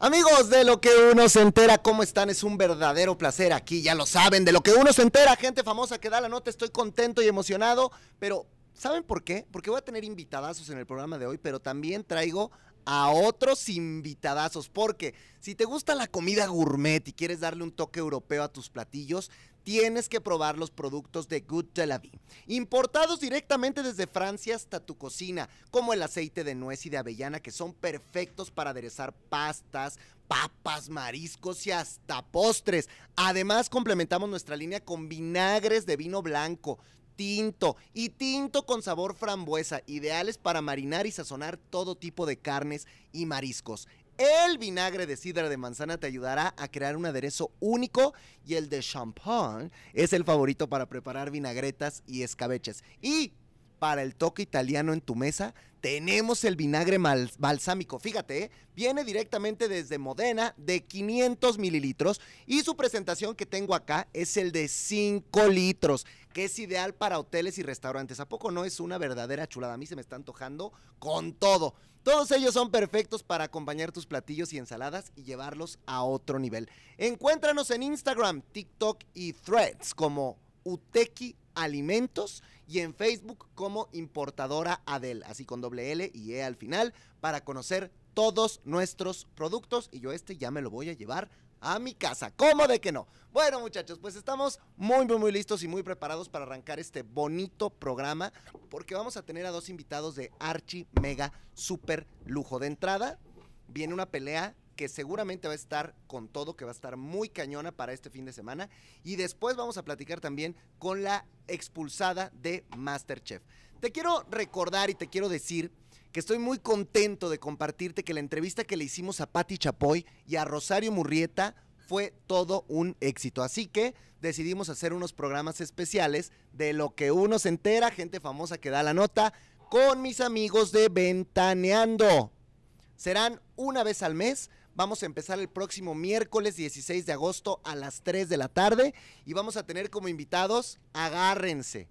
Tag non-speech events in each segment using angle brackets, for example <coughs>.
Amigos de lo que uno se entera, ¿cómo están? Es un verdadero placer aquí, ya lo saben, de lo que uno se entera, gente famosa que da la nota, estoy contento y emocionado, pero ¿saben por qué? Porque voy a tener invitadazos en el programa de hoy, pero también traigo a otros invitadazos, porque si te gusta la comida gourmet y quieres darle un toque europeo a tus platillos, tienes que probar los productos de Good de la Vie, importados directamente desde Francia hasta tu cocina, como el aceite de nuez y de avellana, que son perfectos para aderezar pastas, papas, mariscos y hasta postres. Además, complementamos nuestra línea con vinagres de vino blanco, tinto y tinto con sabor frambuesa, ideales para marinar y sazonar todo tipo de carnes y mariscos. El vinagre de sidra de manzana te ayudará a crear un aderezo único y el de champán es el favorito para preparar vinagretas y escabeches. Y para el toque italiano en tu mesa, tenemos el vinagre balsámico. Fíjate, ¿eh? viene directamente desde Modena de 500 mililitros y su presentación que tengo acá es el de 5 litros, que es ideal para hoteles y restaurantes. ¿A poco no es una verdadera chulada? A mí se me está antojando con todo. Todos ellos son perfectos para acompañar tus platillos y ensaladas y llevarlos a otro nivel. Encuéntranos en Instagram, TikTok y Threads como Uteki Alimentos y en Facebook como Importadora Adel, así con doble L y E al final, para conocer todos nuestros productos y yo este ya me lo voy a llevar a mi casa. ¿Cómo de que no? Bueno, muchachos, pues estamos muy, muy, muy listos y muy preparados para arrancar este bonito programa porque vamos a tener a dos invitados de archi, mega, super lujo. De entrada, viene una pelea que seguramente va a estar con todo, que va a estar muy cañona para este fin de semana. Y después vamos a platicar también con la expulsada de Masterchef. Te quiero recordar y te quiero decir que estoy muy contento de compartirte que la entrevista que le hicimos a Patti Chapoy y a Rosario Murrieta fue todo un éxito. Así que decidimos hacer unos programas especiales de lo que uno se entera, gente famosa que da la nota, con mis amigos de Ventaneando. Serán una vez al mes Vamos a empezar el próximo miércoles 16 de agosto a las 3 de la tarde y vamos a tener como invitados, agárrense,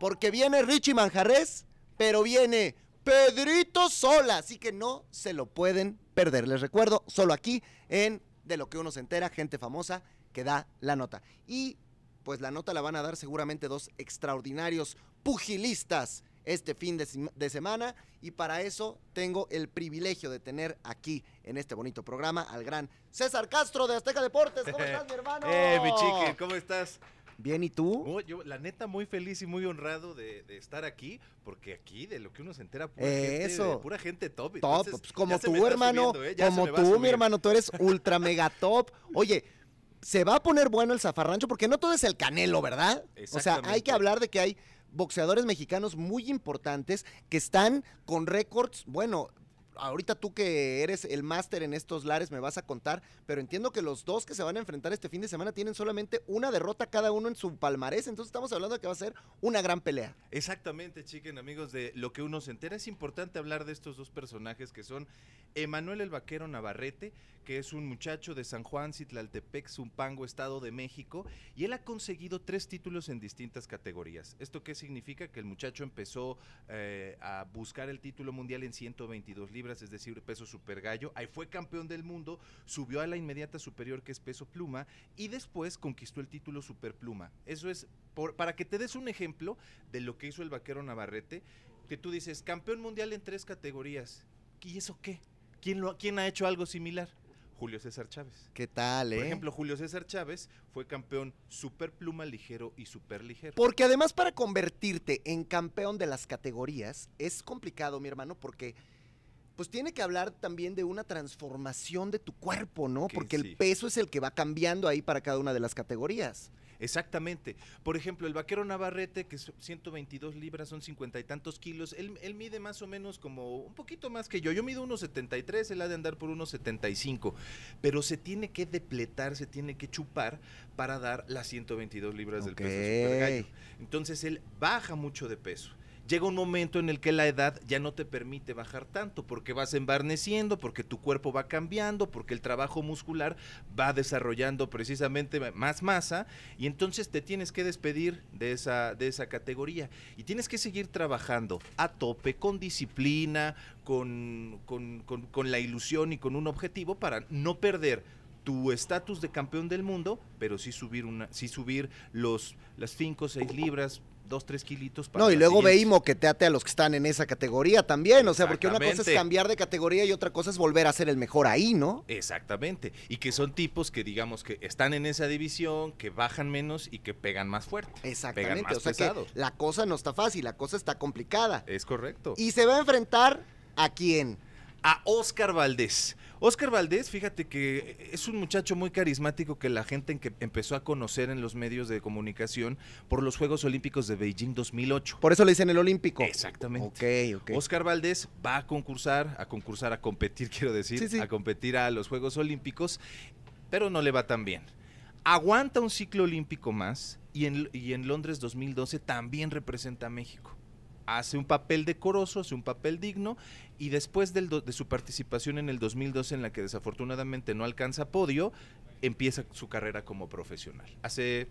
porque viene Richie Manjarres, pero viene Pedrito Sola, así que no se lo pueden perder. Les recuerdo, solo aquí en De lo que uno se entera, gente famosa que da la nota. Y pues la nota la van a dar seguramente dos extraordinarios pugilistas este fin de, semana y para eso tengo el privilegio de tener aquí en este bonito programa al gran César Castro de Azteca Deportes. ¿Cómo <laughs> estás, mi hermano? Eh, mi chique, ¿cómo estás? Bien, ¿y tú? yo, la neta, muy feliz y muy honrado de, estar aquí, porque aquí de lo que uno se entera, pura, Gente, pura gente top. Top, pues, como tú, hermano, ¿eh? como tú, mi hermano, tú eres <laughs> ultra mega top. Oye, se va a poner bueno el zafarrancho, porque no todo es el canelo, ¿verdad? O sea, hay que hablar de que hay boxeadores mexicanos muy importantes que están con récords, bueno, ahorita tú que eres el máster en estos lares me vas a contar, pero entiendo que los dos que se van a enfrentar este fin de semana tienen solamente una derrota cada uno en su palmarés, entonces estamos hablando de que va a ser una gran pelea. Exactamente, chiquen, amigos de lo que uno se entera, es importante hablar de estos dos personajes que son Emanuel el Vaquero Navarrete, que es un muchacho de San Juan, Citlaltepec, Zumpango, Estado de México, y él ha conseguido tres títulos en distintas categorías. ¿Esto qué significa? Que el muchacho empezó eh, a buscar el título mundial en 122 libras es decir, peso super gallo. Ahí fue campeón del mundo, subió a la inmediata superior que es peso pluma y después conquistó el título super pluma. Eso es para que te des un ejemplo de lo que hizo el vaquero Navarrete, que tú dices, campeón mundial en tres categorías. ¿Y eso qué? ¿Quién, lo, quién ha hecho algo similar? Julio César Chávez. ¿Qué tal, eh? Por ejemplo, Julio César Chávez fue campeón super pluma ligero y super ligero. Porque además para convertirte en campeón de las categorías es complicado, mi hermano, porque pues tiene que hablar también de una transformación de tu cuerpo, ¿no? Porque el peso es el que va cambiando ahí para cada una de las categorías. Exactamente. Por ejemplo, el vaquero Navarrete, que es 122 libras, son cincuenta y tantos kilos, él, mide más o menos como un poquito más que yo. Yo mido unos 73, él ha de andar por unos 75. Pero se tiene que depletar, se tiene que chupar para dar las 122 libras del peso super gallo. Entonces él baja mucho de peso llega un momento en el que la edad ya no te permite bajar tanto, porque vas embarneciendo, porque tu cuerpo va cambiando, porque el trabajo muscular va desarrollando precisamente más masa, y entonces te tienes que despedir de esa, de esa categoría. Y tienes que seguir trabajando a tope, con disciplina, con, con, con, la ilusión y con un objetivo para no perder tu estatus de campeón del mundo, pero sí subir una, sí subir los las 5 o 6 libras, 2, 3 kilitos para No, y luego ve y moqueteate a los que están en esa categoría también, o sea, porque una cosa es cambiar de categoría y otra cosa es volver a ser el mejor ahí, ¿no? Exactamente, y que son tipos que digamos que están en esa división, que bajan menos y que pegan más fuerte. Exactamente, o sea que la cosa no está fácil, la cosa está complicada. Es correcto. Y se va a enfrentar a quién? A Oscar Valdés. Oscar Valdés, fíjate que es un muchacho muy carismático que la gente que empezó a conocer en los medios de comunicación por los Juegos Olímpicos de Beijing 2008. Por eso le dicen el Olímpico. Exactamente. Ok, ok. Oscar Valdés va a concursar, a concursar, a competir, <laughs> quiero decir, a competir a los Juegos Olímpicos, pero no le va tan bien. Aguanta un ciclo olímpico más y en, y en Londres 2012 también representa a México hace un papel decoroso, hace un papel digno y después del de su participación en el 2012 en la que desafortunadamente no alcanza podio, empieza su carrera como profesional. Hace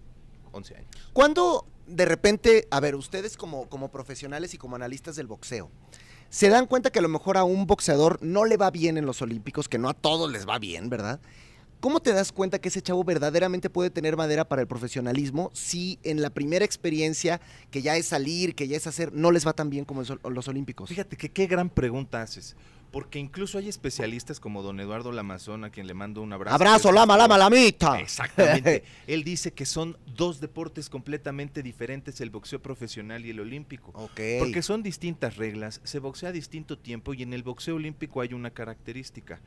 11 años. ¿Cuándo de repente, a ver, ustedes como, como profesionales y como analistas del boxeo, se dan cuenta que a lo mejor a un boxeador no le va bien en los Olímpicos, que no a todos les va bien, ¿verdad? ¿Cómo te das cuenta que ese chavo verdaderamente puede tener madera para el profesionalismo si en la primera experiencia, que ya es salir, que ya es hacer, no les va tan bien como en los Olímpicos? Fíjate que qué gran pregunta haces. Porque incluso hay especialistas como don Eduardo Lamazón, a quien le mando un abrazo. ¡Abrazo, lama, lama, lamita! Exactamente. <laughs> Él dice que son dos deportes completamente diferentes, el boxeo profesional y el olímpico. Porque son distintas reglas, se boxea a distinto tiempo y en el boxeo olímpico hay una característica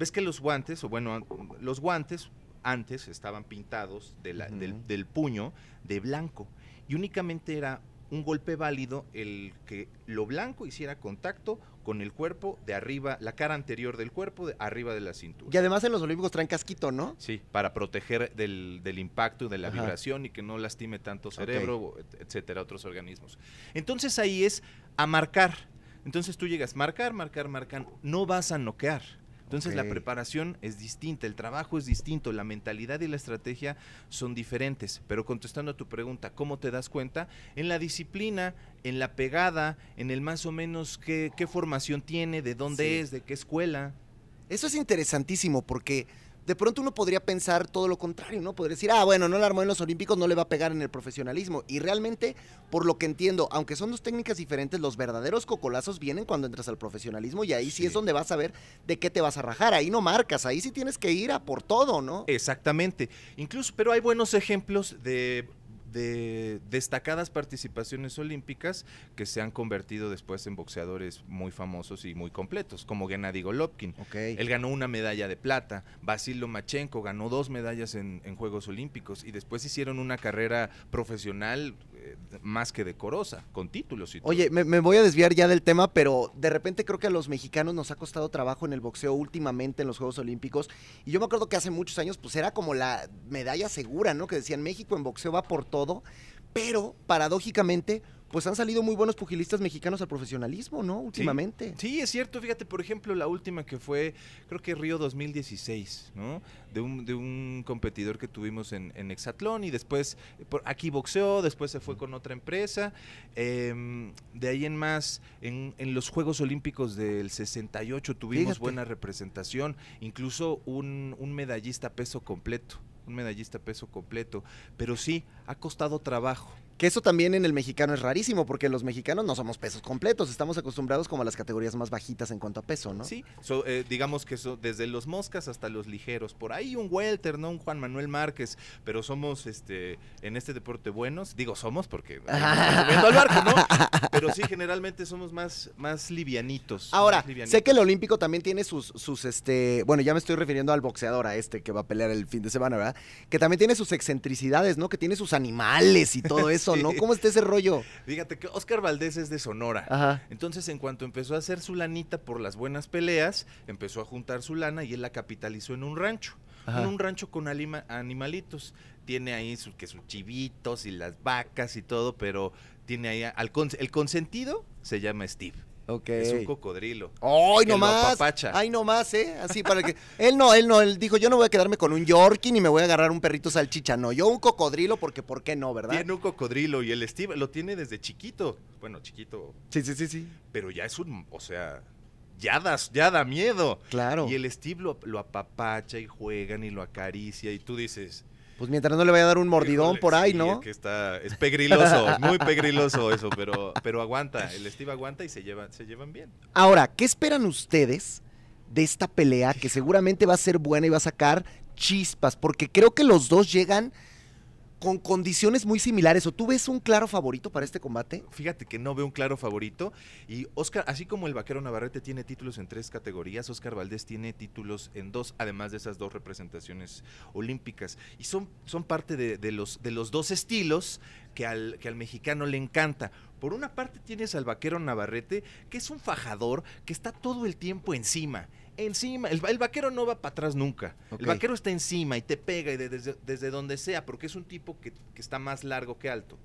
ves que los guantes, o bueno, los guantes antes estaban pintados del, puño de blanco y únicamente era un golpe válido el que lo blanco hiciera contacto con el cuerpo de arriba, la cara anterior del cuerpo, de arriba de la cintura. Y además en los olímpicos traen casquito, ¿no? Sí, para proteger del, impacto, de la vibración y que no lastime tanto cerebro, etcétera, otros organismos. Entonces ahí es a marcar. Entonces tú llegas, marcar, marcar, marcar, no vas a noquear entonces la preparación es distinta, el trabajo es distinto, la mentalidad y la estrategia son diferentes. Pero contestando a tu pregunta, ¿cómo te das cuenta? En la disciplina, en la pegada, en el más o menos qué, formación tiene, de dónde es, de qué escuela. Eso es interesantísimo porque de pronto uno podría pensar todo lo contrario, ¿no? Podría decir, ah, bueno, no la armó en los Olímpicos, no le va a pegar en el profesionalismo. Y realmente, por lo que entiendo, aunque son dos técnicas diferentes, los verdaderos cocolazos vienen cuando entras al profesionalismo y ahí sí, es donde vas a ver de qué te vas a rajar. Ahí no marcas, ahí sí tienes que ir a por todo, ¿no? Exactamente. Incluso, pero hay buenos ejemplos de de destacadas participaciones olímpicas que se han convertido después en boxeadores muy famosos y muy completos, como Gennady Golovkin. Él ganó una medalla de plata, Basil Lomachenko ganó dos medallas en, en Juegos Olímpicos y después hicieron una carrera profesional más que decorosa, con títulos y todo. Oye, me, voy a desviar ya del tema, pero de repente creo que a los mexicanos nos ha costado trabajo en el boxeo últimamente en los Juegos Olímpicos. Y yo me acuerdo que hace muchos años, pues era como la medalla segura, ¿no? Que decían México en boxeo va por todo. Pero, paradójicamente, pues han salido muy buenos pugilistas mexicanos al profesionalismo, ¿no? Últimamente. Sí, es cierto. Fíjate, por ejemplo, la última que fue, creo que Río 2016, ¿no? De un, de un competidor que tuvimos en, en Exatlón y después por aquí boxeó, después se fue con otra empresa. Em, de ahí en más, en, en, los Juegos Olímpicos del 68 tuvimos buena representación, incluso un, un medallista peso completo un medallista peso completo, pero sí, ha costado trabajo. Que eso también en el mexicano es rarísimo, porque los mexicanos no somos pesos completos, estamos acostumbrados como a las categorías más bajitas en cuanto a peso, ¿no? Sí, eh, digamos que desde los moscas hasta los ligeros, por ahí un welter, ¿no? Un Juan Manuel Márquez, pero somos este en este deporte buenos, digo somos porque al barco, ¿no? <laughs> Pero sí, generalmente somos más, más livianitos. Ahora, sé que el olímpico también tiene sus, sus, este, bueno, ya me estoy refiriendo al boxeador, a este que va a pelear el fin de semana, ¿verdad? Que también tiene sus excentricidades, ¿no? Que tiene sus animales y todo <laughs> eso. ¿No? ¿Cómo está ese rollo? <laughs> Fíjate que Oscar Valdés es de Sonora. Entonces, en cuanto empezó a hacer su lanita por las buenas peleas, empezó a juntar su lana y él la capitalizó en un rancho. En un rancho con animalitos. Tiene ahí que sus chivitos y las vacas y todo, pero tiene ahí al el consentido se llama Steve. Es un cocodrilo. ¡Ay, no más! ¡Ay, no más, eh! Así para que... <laughs> Él no, él no, él dijo, yo no voy a quedarme con un Yorkie ni me voy a agarrar un perrito salchicha. No, yo un cocodrilo porque ¿por qué no, verdad? Tiene un cocodrilo y el Steve lo tiene desde chiquito. Bueno, chiquito, Sí, sí, sí, sí. pero ya es un, o sea, ya da, ya da miedo. Claro. Y el Steve lo, lo apapacha y juegan y lo acaricia y tú dices... Pues mientras no le vaya a dar un mordidón "Híjole, por ahí, sí, ¿no? Es que está, es pegriloso, <laughs> muy pegriloso eso, pero, pero aguanta, el Steve aguanta y se llevan, se llevan bien. Ahora, ¿qué esperan ustedes de esta pelea que seguramente va a ser buena y va a sacar chispas? Porque creo que los dos llegan con condiciones muy similares. ¿O tú ves un claro favorito para este combate? Fíjate que no veo un claro favorito. Y Oscar, así como el vaquero Navarrete tiene títulos en tres categorías, Oscar Valdés tiene títulos en dos, además de esas dos representaciones olímpicas. Y son, son parte de, de los, de los dos estilos que al, que al mexicano le encanta. Por una parte tienes al vaquero Navarrete, que es un fajador que está todo el tiempo encima. Encima, el, el vaquero no va para atrás nunca. El vaquero está encima y te pega y de- desde, desde donde sea, porque es un tipo que, que está más largo que alto.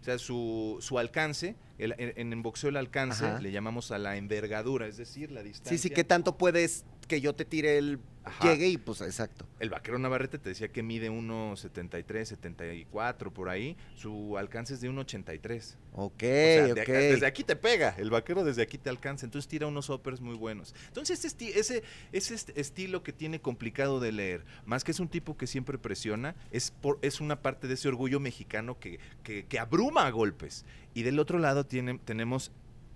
O sea, su, su alcance, el- en, en boxeo el alcance Ajá. le llamamos a la envergadura, es decir, la distancia. Sí, sí, ¿qué tanto puedes que yo te tire el Ajá. llegue y pues exacto. El vaquero Navarrete te decía que mide 1,73, 74 por ahí. Su alcance es de 1,83. Ok, O sea, de ok. acá- desde aquí te pega, el vaquero desde aquí te alcanza, entonces tira unos uppers muy buenos. Entonces ese, esti- ese, ese est- estilo que tiene complicado de leer, más que es un tipo que siempre presiona, es, por, es una parte de ese orgullo mexicano que, que, que abruma a golpes. Y del otro lado tiene, tenemos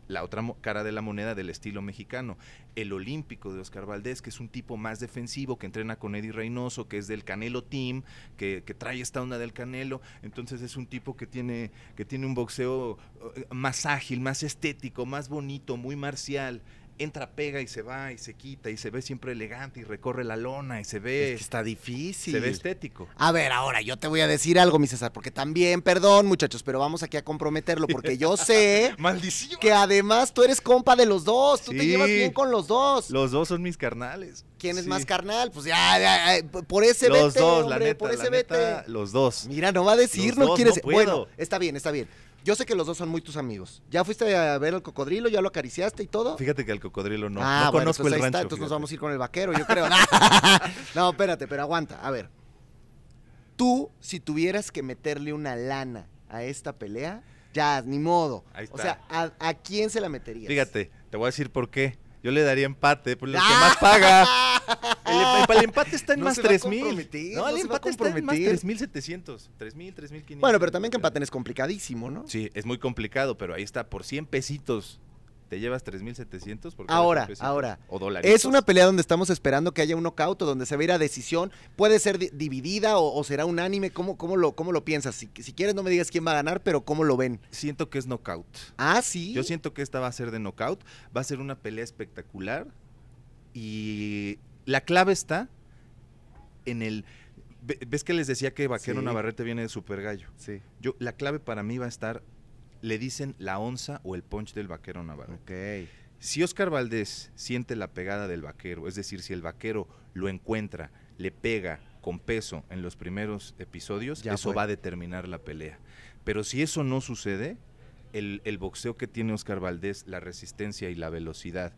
la otra cara de la moneda del estilo mexicano, el olímpico de Oscar Valdés, que es un tipo más defensivo, que entrena con Eddie Reynoso, que es del Canelo Team, que, que trae esta onda del Canelo, entonces es un tipo que tiene, que tiene un boxeo eh, más ágil, más estético, más bonito, muy marcial. Entra, pega y se va y se quita y se ve siempre elegante y recorre la lona y se ve, Es que está difícil. se ve estético. A ver, ahora yo te voy a decir algo, mi César, porque también, perdón, muchachos, pero vamos aquí a comprometerlo, porque yo sé <laughs> ¡Maldición! que además tú eres compa de los dos, tú te llevas bien con los dos. Los dos son mis carnales. ¿Quién es Sí. más carnal? Pues ya, ya, ya, por ese Los vete, dos, la neta, por ese la vete. los dos. Mira, no va a decir, Los no dos, quiere no ser- puedo. Bueno, está bien, está bien. Yo sé que los dos son muy tus amigos. ¿Ya fuiste a ver al cocodrilo? ¿Ya lo acariciaste y todo? Fíjate que al cocodrilo no, ah, no bueno, conozco entonces el ahí rancho. está, entonces nos vamos a ir con el vaquero, yo creo. <laughs> no, espérate, pero aguanta. A ver. Tú, si tuvieras que meterle una lana a esta pelea, ya, ni modo. Ahí O está. sea, ¿a, a quién se la meterías? Fíjate, te voy a decir por qué. Yo le daría empate, por lo que ¡Ah! más paga. <laughs> El, el- el empate está en No más se va a 3 mil. comprometer, No, no el se va a empate está en más comprometer. 3700. 3000, 3500. Bueno, pero también que empaten es complicadísimo, ¿no? Sí, es muy complicado, pero ahí está, por 100 pesitos. ¿Te llevas 3700? por cada 100 Ahora, ahora. O dólares. Es una pelea donde estamos esperando que haya un knockout o donde se va a ir a decisión. Puede ser di- dividida o, o será unánime. ¿Cómo, cómo, lo, ¿Cómo lo piensas? Si, si quieres, no me digas quién va a ganar, pero ¿cómo lo ven? Siento que es knockout. Ah, sí. Yo siento que esta va a ser de knockout. Va a ser una pelea espectacular. Y la clave está en el. ve- ¿Ves que les decía que Vaquero Sí. Navarrete viene de Super Gallo? Sí. Yo, la clave para mí va a estar. Le dicen la onza o el punch del Vaquero Navarrete. Ok. Si Oscar Valdés siente la pegada del vaquero, es decir, si el vaquero lo encuentra, le pega con peso en los primeros episodios, Ya eso fue. va a determinar la pelea. Pero si eso no sucede, el, el boxeo que tiene Oscar Valdés, la resistencia y la velocidad,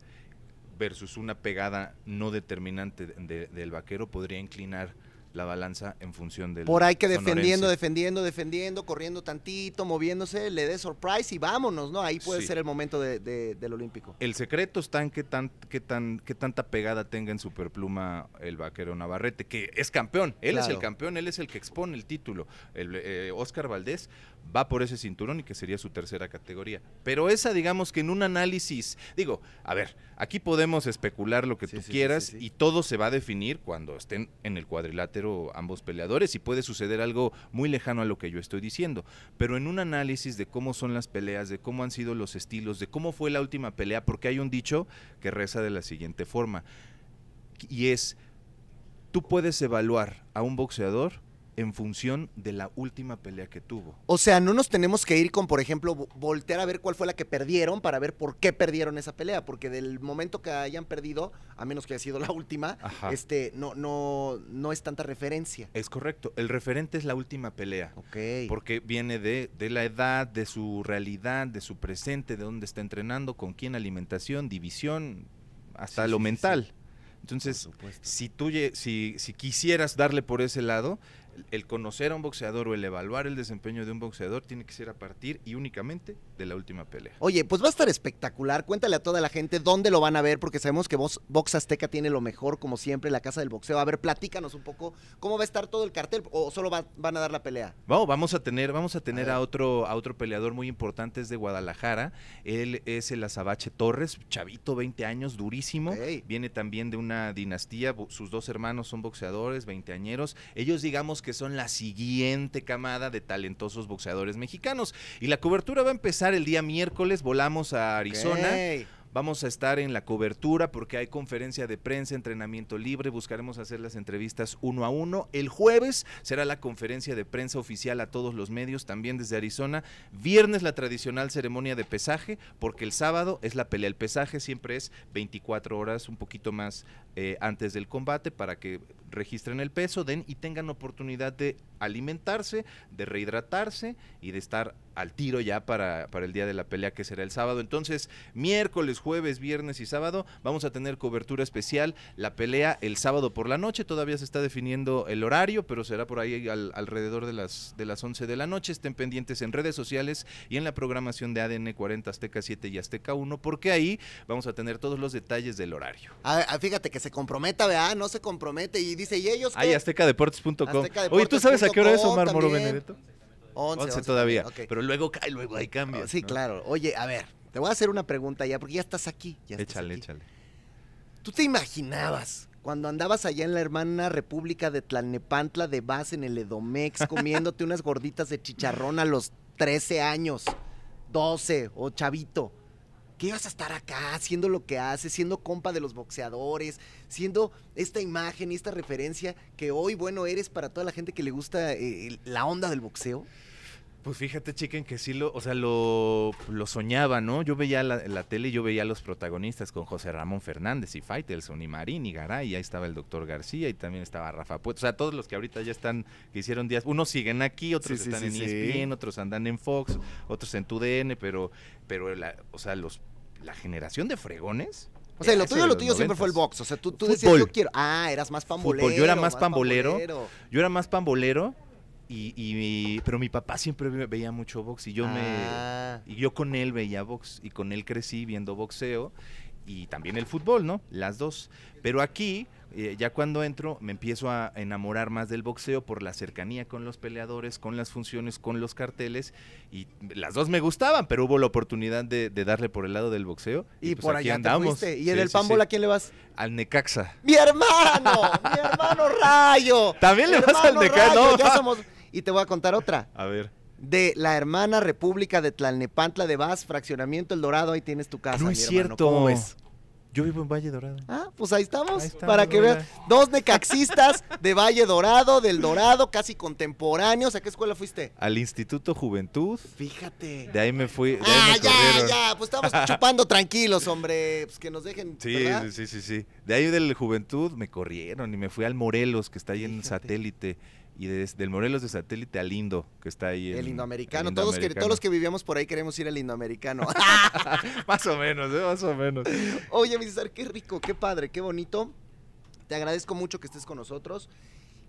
versus una pegada no determinante de- de- del vaquero, podría inclinar la balanza en función del Por ahí que defendiendo, sonorense. defendiendo, defendiendo, corriendo tantito, moviéndose, le dé surprise y vámonos, ¿no? Ahí puede Sí. ser el momento de- de- del Olímpico. El secreto está en qué, tan, qué, tan, qué tanta pegada tenga en superpluma el vaquero Navarrete, que es campeón. Él es el campeón, él es el que expone el título. El, eh, Oscar Valdés va por ese cinturón y que sería su tercera categoría. Pero esa, digamos que en un análisis, digo, a ver, aquí podemos especular lo que Sí, tú sí, quieras sí. y todo se va a definir cuando estén en el cuadrilátero ambos peleadores y puede suceder algo muy lejano a lo que yo estoy diciendo. Pero en un análisis de cómo son las peleas, de cómo han sido los estilos, de cómo fue la última pelea, porque hay un dicho que reza de la siguiente forma, y es, tú puedes evaluar a un boxeador en función de la última pelea que tuvo. O sea, no nos tenemos que ir con, por ejemplo, vo- voltear a ver cuál fue la que perdieron para ver por qué perdieron esa pelea, porque del momento que hayan perdido, a menos que haya sido la última, Ajá. este, no, no, no es tanta referencia. Es correcto. El referente es la última pelea. Ok. Porque viene de, de la edad, de su realidad, de su presente, de dónde está entrenando, con quién alimentación, división, hasta Sí, lo sí, mental. Entonces, si tú si, si quisieras darle por ese lado, el conocer a un boxeador o el evaluar el desempeño de un boxeador tiene que ser a partir y únicamente de la última pelea. Oye, pues va a estar espectacular. Cuéntale a toda la gente dónde lo van a ver, porque sabemos que Box Azteca tiene lo mejor, como siempre, la casa del boxeo. A ver, platícanos un poco cómo va a estar todo el cartel, o solo va- van a dar la pelea. Vamos, vamos a tener, vamos a tener a, otro, a otro peleador muy importante, es de Guadalajara. Él es el Azabache Torres, chavito, 20 años, durísimo. Viene también de una dinastía, sus dos hermanos son boxeadores, veinteañeros. Ellos digamos que son la siguiente camada de talentosos boxeadores mexicanos. Y la cobertura va a empezar el día miércoles, volamos a Arizona. Vamos a estar en la cobertura porque hay conferencia de prensa, entrenamiento libre, buscaremos hacer las entrevistas uno a uno. El jueves será la conferencia de prensa oficial a todos los medios, también desde Arizona. Viernes la tradicional ceremonia de pesaje, porque el sábado es la pelea. El pesaje siempre es 24 horas, un poquito más eh, antes del combate, para que registren el peso, den y tengan oportunidad de alimentarse, de rehidratarse y de estar al tiro ya para, para el día de la pelea que será el sábado. Entonces, miércoles, jueves, viernes y sábado vamos a tener cobertura especial. La pelea el sábado por la noche, todavía se está definiendo el horario, pero será por ahí al- alrededor de las, de las 11 de la noche. Estén pendientes en redes sociales y en la programación de ADN 40 Azteca 7 y Azteca 1, porque ahí vamos a tener todos los detalles del horario. Ah, ah, fíjate que se comprometa, ¿verdad? No se compromete y dice, ¿y ellos qué? aztecadeportes.com. Aztecadeportes Oye, ¿tú sabes a qué hora es Omar Moro. Benedetto? 11, 11 11 todavía. Pero luego cae, luego hay cambios. Oh, sí, ¿no? claro. Oye, a ver, te voy a hacer una pregunta ya, porque ya estás aquí. ya estás Échale, aquí. échale. ¿Tú te imaginabas cuando andabas allá en la hermana República de Tlalnepantla de base en el Edomex <laughs> comiéndote unas gorditas de chicharrón a los 13 años, 12 o chavito? Que ibas a estar acá haciendo lo que haces, siendo compa de los boxeadores, siendo esta imagen y esta referencia que hoy, bueno, eres para toda la gente que le gusta eh, la onda del boxeo. Pues fíjate, chiquen, que sí lo, o sea, lo, lo soñaba, ¿no? Yo veía la, la tele y yo veía a los protagonistas con José Ramón Fernández y Faitelson y Marín y Garay, y ahí estaba el doctor García y también estaba Rafa Puerto. O sea, todos los que ahorita ya están, que hicieron días, unos siguen aquí, otros Sí, están sí, en. ESPN, otros andan en Fox, otros en TUDN, pero, pero la, o sea, los, la generación de fregones. O sea, lo tuyo, lo tuyo siempre fue el 90s. box. O sea, tú, tú decías, yo quiero. Ah, eras más pambolero. Yo era más pambolero. pambolero. Yo era más pambolero, y, y mi- pero mi papá siempre ve- veía mucho box y yo me... Ah. Y yo con él veía box y con él crecí viendo boxeo y también el fútbol, ¿no? Las dos. Pero aquí, eh, ya cuando entro, me empiezo a enamorar más del boxeo por la cercanía con los peleadores, con las funciones, con los carteles. Y las dos me gustaban, pero hubo la oportunidad de, de darle por el lado del boxeo. Y, pues por allá andamos. ¿Y en Sí, el sí, pambol sí. a quién le vas? Al Necaxa. ¡Mi hermano! ¡Mi hermano Rayo! ¿También le vas al Necaxa? Rayo, No. ya somos- Y te voy a contar otra. A ver. De la hermana República de Tlalnepantla de Vaz, Fraccionamiento El Dorado, ahí tienes tu casa, no mi es hermano. cierto. ¿Cómo ves? Yo vivo en Valle Dorado. Ah, pues ahí estamos, Ahí para que veas. Dos necaxistas de Valle Dorado, del Dorado, casi contemporáneos. ¿A qué escuela fuiste? Al Instituto Juventud. Fíjate. De ahí me fui. De ahí Ah, me ya, corrieron. ya, pues estamos <laughs> chupando tranquilos, hombre. Pues que nos dejen. Sí, ¿verdad? sí, sí, sí. De ahí del Juventud me corrieron y me fui al Morelos, que está ahí en Fíjate. satélite. Y des- del Morelos de satélite al Lindo, que está ahí en. El indoamericano. el Todos, que, todos los que vivíamos por ahí queremos ir al indoamericano. <laughs> <laughs> Más o menos, ¿eh? Más o menos. Oye, César, qué rico, qué padre, qué bonito. Te agradezco mucho que estés con nosotros.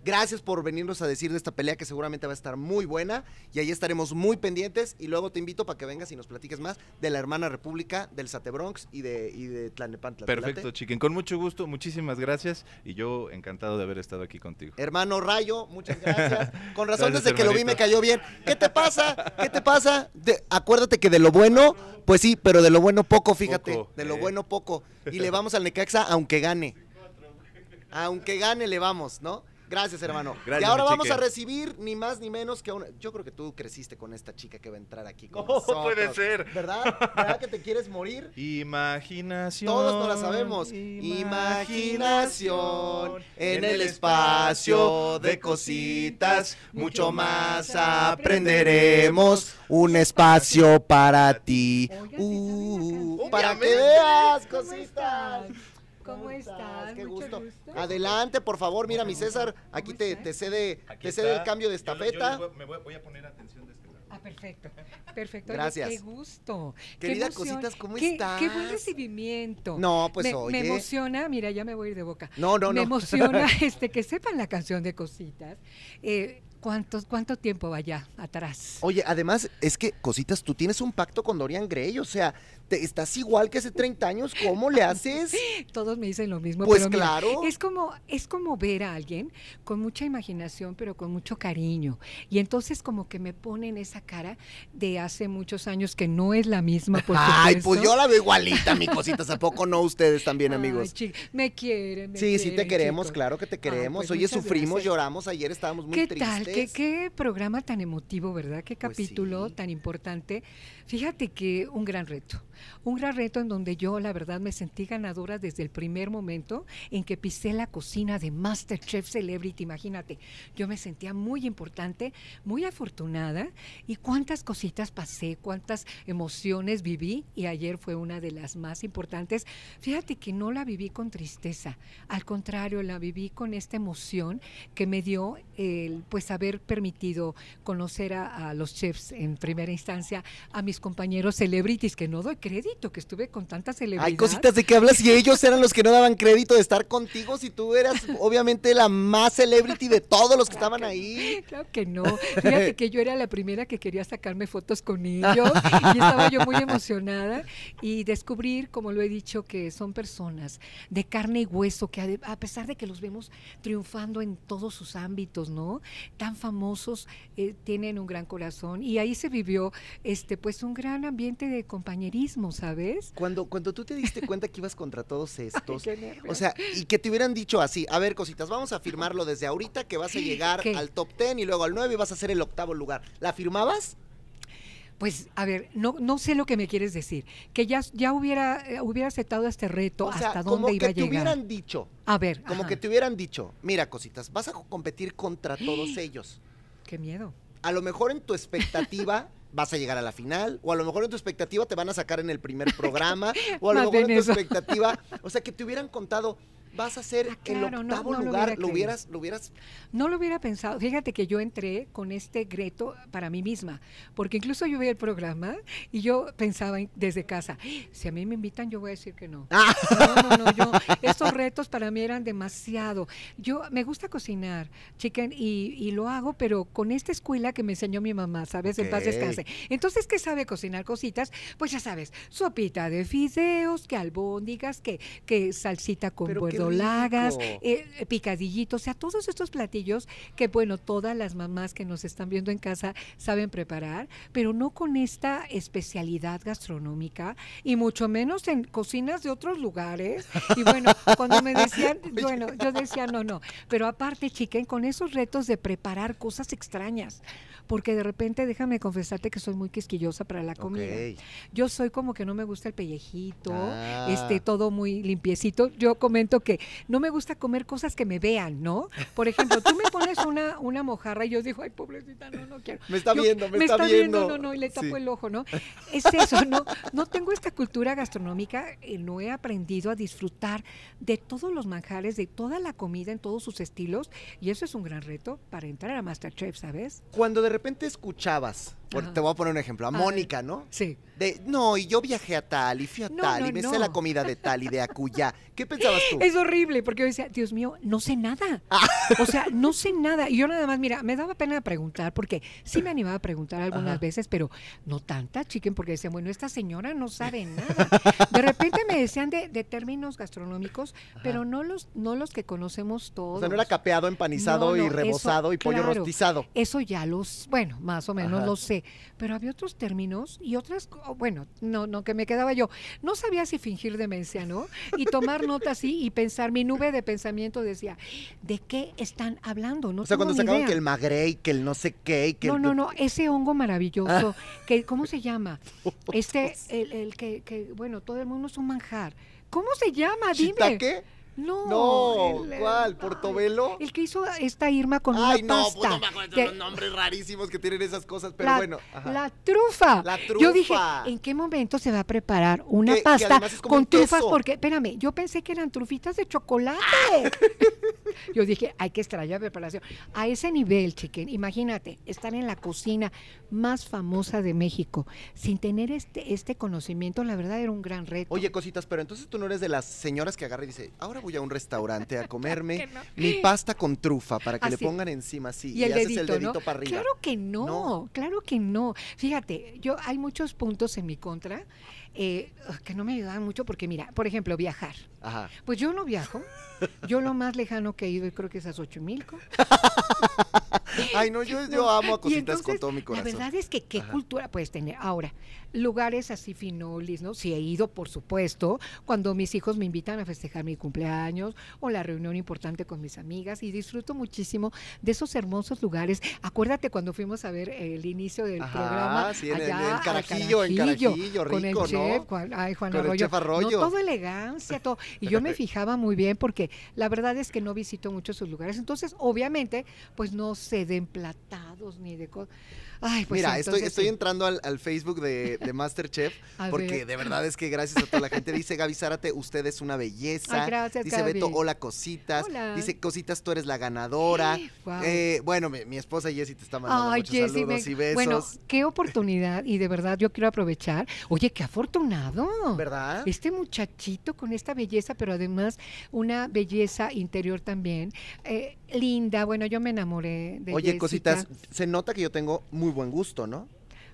Gracias por venirnos a decir de esta pelea que seguramente va a estar muy buena y ahí estaremos muy pendientes y luego te invito para que vengas y nos platiques más de la hermana república del Satebronx y de, y de Tlalnepantla. ¿Te late? Perfecto, chiquen. Con mucho gusto, muchísimas gracias. Y yo encantado de haber estado aquí contigo. Hermano Rayo, muchas gracias. <laughs> Con razón, Gracias, desde que lo vi me cayó bien. ¿Qué te pasa? ¿Qué te pasa? De- acuérdate que de lo bueno, pues sí, pero de lo bueno poco, fíjate. Poco, de lo eh. bueno poco. Y le vamos al Necaxa aunque gane. Aunque gane, le vamos, ¿no? Gracias, hermano. Gracias, y ahora vamos chique. a recibir ni más ni menos que una. Yo creo que tú creciste con esta chica que va a entrar aquí. Con No, <laughs> nosotros. puede ser. ¿Verdad? ¿Verdad que te quieres morir? <laughs> Imaginación. Todos no la sabemos. Imaginación en el espacio de cositas, mucho más aprenderemos. Un espacio para ti. Uh, para que veas ¿Cómo cositas. ¿Cómo estás? Qué Mucho gusto. gusto. Adelante, por favor. Mira, mi César, aquí te, te cede, Aquí te cede el cambio de Yo le- yo estafeta. voy- me voy, voy a poner atención de este lado. Ah, perfecto. Perfecto. Oye, Gracias. qué gusto. Querida. Cositas, ¿cómo Qué- estás? Qué buen recibimiento. No, pues me, oye. Me emociona, mira, ya me voy a ir de boca. No, no, me no. emociona <laughs> este, que sepan la canción de Cositas. Eh, ¿cuántos, ¿Cuánto tiempo vaya atrás? Oye, además, es que, cositas, tú tienes un pacto con Dorian Gray, o sea, te- estás igual que hace 30 años, ¿cómo le haces? <laughs> Todos me dicen lo mismo. Pues pero mira, claro. es como, es como ver a alguien con mucha imaginación, pero con mucho cariño. Y entonces como que me ponen esa cara de hace muchos años que no es la misma, por Ay, pues yo la veo igualita, mi <laughs> cositas, ¿a poco no ustedes también, Ay, amigos? chi- me quieren. me Sí, sí te queremos, chicos. claro que te queremos. pues Oye, sufrimos, gracias. lloramos, ayer estábamos muy ¿Qué tristes. tal? ¿Qué, ¿Qué programa tan emotivo, verdad? ¿Qué Pues capítulo sí. tan importante? Fíjate que un gran reto. Un gran reto en donde yo, la verdad, me sentí ganadora desde el primer momento en que pisé la cocina de Masterchef Celebrity. Imagínate, yo me sentía muy importante, muy afortunada y cuántas cositas pasé, cuántas emociones viví y ayer fue una de las más importantes. Fíjate que no la viví con tristeza, al contrario, la viví con esta emoción que me dio el pues haber permitido conocer a, a los chefs en primera instancia, a mis compañeros celebrities, que no doy crédito, que estuve con tanta celebridad. Ay, cositas de qué hablas y ellos eran los que no daban crédito de estar contigo si tú eras <laughs> obviamente la más celebrity de todos los que estaban ahí. Claro que no. Fíjate que yo era la primera que quería sacarme fotos con ellos y estaba yo muy emocionada y descubrir, como lo he dicho, que son personas de carne y hueso que a pesar de que los vemos triunfando en todos sus ámbitos, ¿no? Tan famosos, eh, tienen un gran corazón y ahí se vivió, este, pues un gran ambiente de compañerismo, ¿sabes? Cuando, cuando tú te diste cuenta que ibas contra todos <laughs> estos, nervios. o sea, y que te hubieran dicho así, a ver, cositas, vamos a firmarlo desde ahorita que vas a <laughs> llegar ¿Qué? al top 10 y luego al 9 y vas a ser el octavo lugar. ¿La firmabas? Pues, a ver, no, no sé lo que me quieres decir. Que ya, ya hubiera, eh, hubiera aceptado este reto, O sea, hasta como dónde iba que a te llegar. hubieran dicho, A ver, como ajá. que te hubieran dicho, mira, cositas, vas a competir contra todos <gasps> ellos. Qué miedo. A lo mejor en tu expectativa <laughs> vas a llegar a la final, o a lo mejor en tu expectativa te van a sacar en el primer <laughs> programa, o a lo mejor en tu eso. expectativa, o sea, que te hubieran contado, vas a ser Ah, claro, el octavo no lugar, hubiera lo hubieras, lo hubieras No lo hubiera pensado. Fíjate que yo entré con este reto para mí misma, porque incluso yo veía el programa y yo pensaba en- desde casa, si a mí me invitan yo voy a decir que no. Ah. No, no, no, yo, estos retos para mí eran demasiado. Yo me gusta cocinar, chicken, y, y lo hago, pero con esta escuela que me enseñó mi mamá, ¿sabes? En paz descanse. Entonces, ¿qué sabe cocinar cositas? Pues ya sabes, sopita de fideos, que albóndigas, que, que salsita con qué verdolagas, eh, eh, picadillito, o sea, todos estos platillos que, bueno, todas las mamás que nos están viendo en casa saben preparar, pero no con esta especialidad gastronómica y mucho menos en cocinas de otros lugares. Y bueno, <laughs> cuando me decían, bueno, yo decía, no, no, pero aparte, chiquen, con esos retos de preparar cosas extrañas, porque de repente, déjame confesarte que soy muy quisquillosa para la comida. Yo soy como que no me gusta el pellejito, Ah. este, todo muy limpiecito. Yo comento que no me gusta comer cosas que me vean, ¿no? Por ejemplo, tú me pones una, una mojarra y yo digo, ay, pobrecita, no, no quiero. Me está Yo- viendo, me, está, viendo. No, no, y le tapo Sí. el ojo, ¿no? Es eso, no, no tengo esta cultura gastronómica, eh, no he aprendido a disfrutar de todos los manjares, de toda la comida en todos sus estilos, y eso es un gran reto para entrar a Masterchef, ¿sabes? Cuando de repente escuchabas, por- te voy a poner un ejemplo, a A Mónica, ¿no? Sí. De, no, y yo viajé a tal, y fui a No, tal, no, y me sé la comida de tal y de acullá. ¿Qué pensabas tú? Es horrible, porque yo decía, Dios mío, no sé nada. Ah. O sea, no sé nada. Y yo nada más, mira, me daba pena preguntar, porque sí me animaba a preguntar algunas Ajá. veces, pero no tanta, chiquen, porque decían, bueno, esta señora no sabe <laughs> nada. De repente me decían de, de términos gastronómicos, pero no los, no los que conocemos todos. O sea, no era capeado, empanizado y rebozado eso, y pollo claro. rostizado. Eso ya los, bueno, más o menos Ajá. lo sé. Pero había otros términos y otras, co- bueno, no, no, que me quedaba yo. No sabía si fingir demencia, ¿no? Y tomar nota así y pensar, mi nube de pensamiento decía, ¿de qué están hablando? No o sea, cuando sacaban que el magrey, que el no sé qué, que No, el... no, no, ese hongo maravilloso, Ah. <laughs> que, ¿cómo se llama? <laughs> Este, el, el que, que, bueno, todo el mundo es un manjar. ¿Cómo se llama? Dime. ¿Shiitake? No. No, el, ¿cuál? ay, ¿Portobelo? El que hizo esta Irma con Ay, una no, pasta. pues no me acuerdo los nombres rarísimos que tienen esas cosas, pero la, bueno. ajá. la trufa. La Yo dije, trufa. ¿en qué momento se va a preparar una Que- pasta es con trufas? Porque, espérame, yo pensé que eran trufitas de chocolate. <laughs> yo dije, hay que extraer la preparación. A ese nivel, chiquen, imagínate, estar en la cocina más famosa de México sin tener este, este conocimiento, la verdad era un gran reto. Oye, cositas, pero entonces tú no eres de las señoras que agarra y dice, ahora voy a un restaurante a comerme <laughs> no. mi pasta con trufa para que le pongan encima así. Y el haces dedito, el dedito ¿no? para arriba. Claro que no, No. claro que no. Fíjate, yo hay muchos puntos en mi contra eh, que no me ayudan mucho porque mira, por ejemplo, viajar. Ajá. Pues yo no viajo. Yo lo más lejano que he ido creo que es a Xochimilco. <laughs> Ay, no, yo, amo a cositas con entonces, todo mi corazón. La verdad es que qué Ajá. cultura puedes tener. Ahora, lugares así finolis, ¿no? Sí he ido, por supuesto, cuando mis hijos me invitan a festejar mi cumpleaños o la reunión importante con mis amigas y disfruto muchísimo de esos hermosos lugares. Acuérdate cuando fuimos a ver el inicio del Ajá, programa sí, en allá en al Carajillo, en Carajillo, con rico, el ¿no? Chef, Juan, ay, Juan el Arroyo. chef Arroyo. No, todo elegancia, todo. Y yo me <laughs> fijaba muy bien porque la verdad es que no visito mucho esos lugares. Entonces, obviamente, pues no sé de emplatados ni de cosas. Ay, pues Mira, estoy, estoy sí. entrando al, al Facebook de, de Masterchef <laughs> porque de verdad es que gracias a toda la gente. Dice Gaby Zárate, usted es una belleza. Ay, gracias, Dice Gaby. Beto, hola cositas. Hola. Dice cositas, tú eres la ganadora. <gasps> Eh, bueno, mi, mi esposa Jessie te está mandando Ay, muchos saludos me- y besos. Bueno, qué oportunidad y de verdad yo quiero aprovechar. Oye, qué afortunado. ¿Verdad? Este muchachito con esta belleza, pero además una belleza interior también. Eh, linda, bueno, yo me enamoré de Oye, Jessica. cositas, se nota que yo tengo muy buen gusto, ¿no?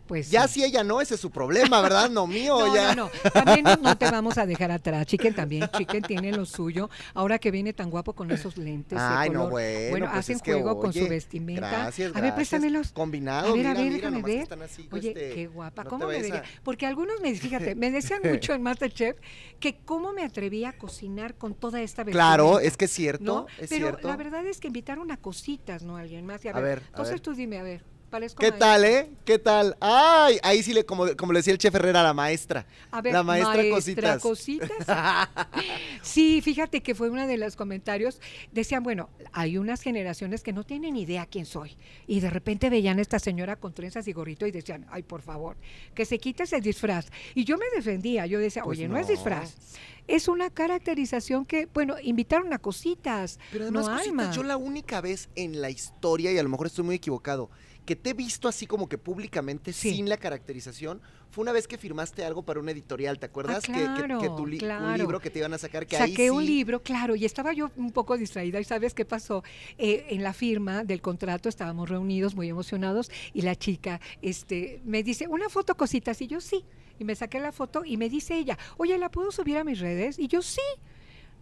Pues Ya sí. si ella no, ese es su problema, ¿verdad? No mío, <laughs> No, ya. no, no. También no, te vamos a dejar atrás. Chiquen también. Chiquen tiene lo suyo. Ahora que viene tan guapo con esos lentes. de Ay, no, bueno. Bueno, pues hacen juego con su vestimenta. Gracias, A ver, préstamelos. Combinado, A ver, mira, a ver, mira, déjame ver. así, Oye, este, qué guapa. no ¿Cómo me vería? a- Porque algunos me, fíjate, me decían <laughs> mucho en Masterchef que cómo me atrevía a cocinar con toda esta vestimenta. Claro, es que es cierto, ¿no? es Pero cierto. la verdad es que invitaron a cositas, ¿no? Alguien más. Y a, A ver, ver, a entonces ver. tú dime, a ver. Parezco ¿Qué maestra. tal, eh? ¿Qué tal? Ay, ahí sí le, como, como le decía el chef Herrera, la maestra. A ver, la maestra, cositas. cositas. <laughs> sí, fíjate que fue uno de los comentarios. Decían, bueno, hay unas generaciones que no tienen idea quién soy. Y de repente veían a esta señora con trenzas y gorrito y decían, ay, por favor, que se quite ese disfraz. Y yo me defendía, yo decía, Pues oye, no. es disfraz. Es una caracterización que, bueno, invitaron a cositas, Pero además, no cositas, yo la única vez en la historia, y a lo mejor estoy muy equivocado, que te he visto así como que públicamente Sí. sin la caracterización, fue una vez que firmaste algo para una editorial, ¿te acuerdas? Que- que, que, Ah, tu li- un libro que te iban a sacar, que ahí Saqué un sí- libro, claro, y estaba yo un poco distraída. ¿Y sabes qué pasó? Eh, en la firma del contrato estábamos reunidos, muy emocionados, y la chica este, me dice, ¿una foto cositas? Y yo sí. Y me saqué la foto y me dice ella, oye, ¿la puedo subir a mis redes? Y yo sí.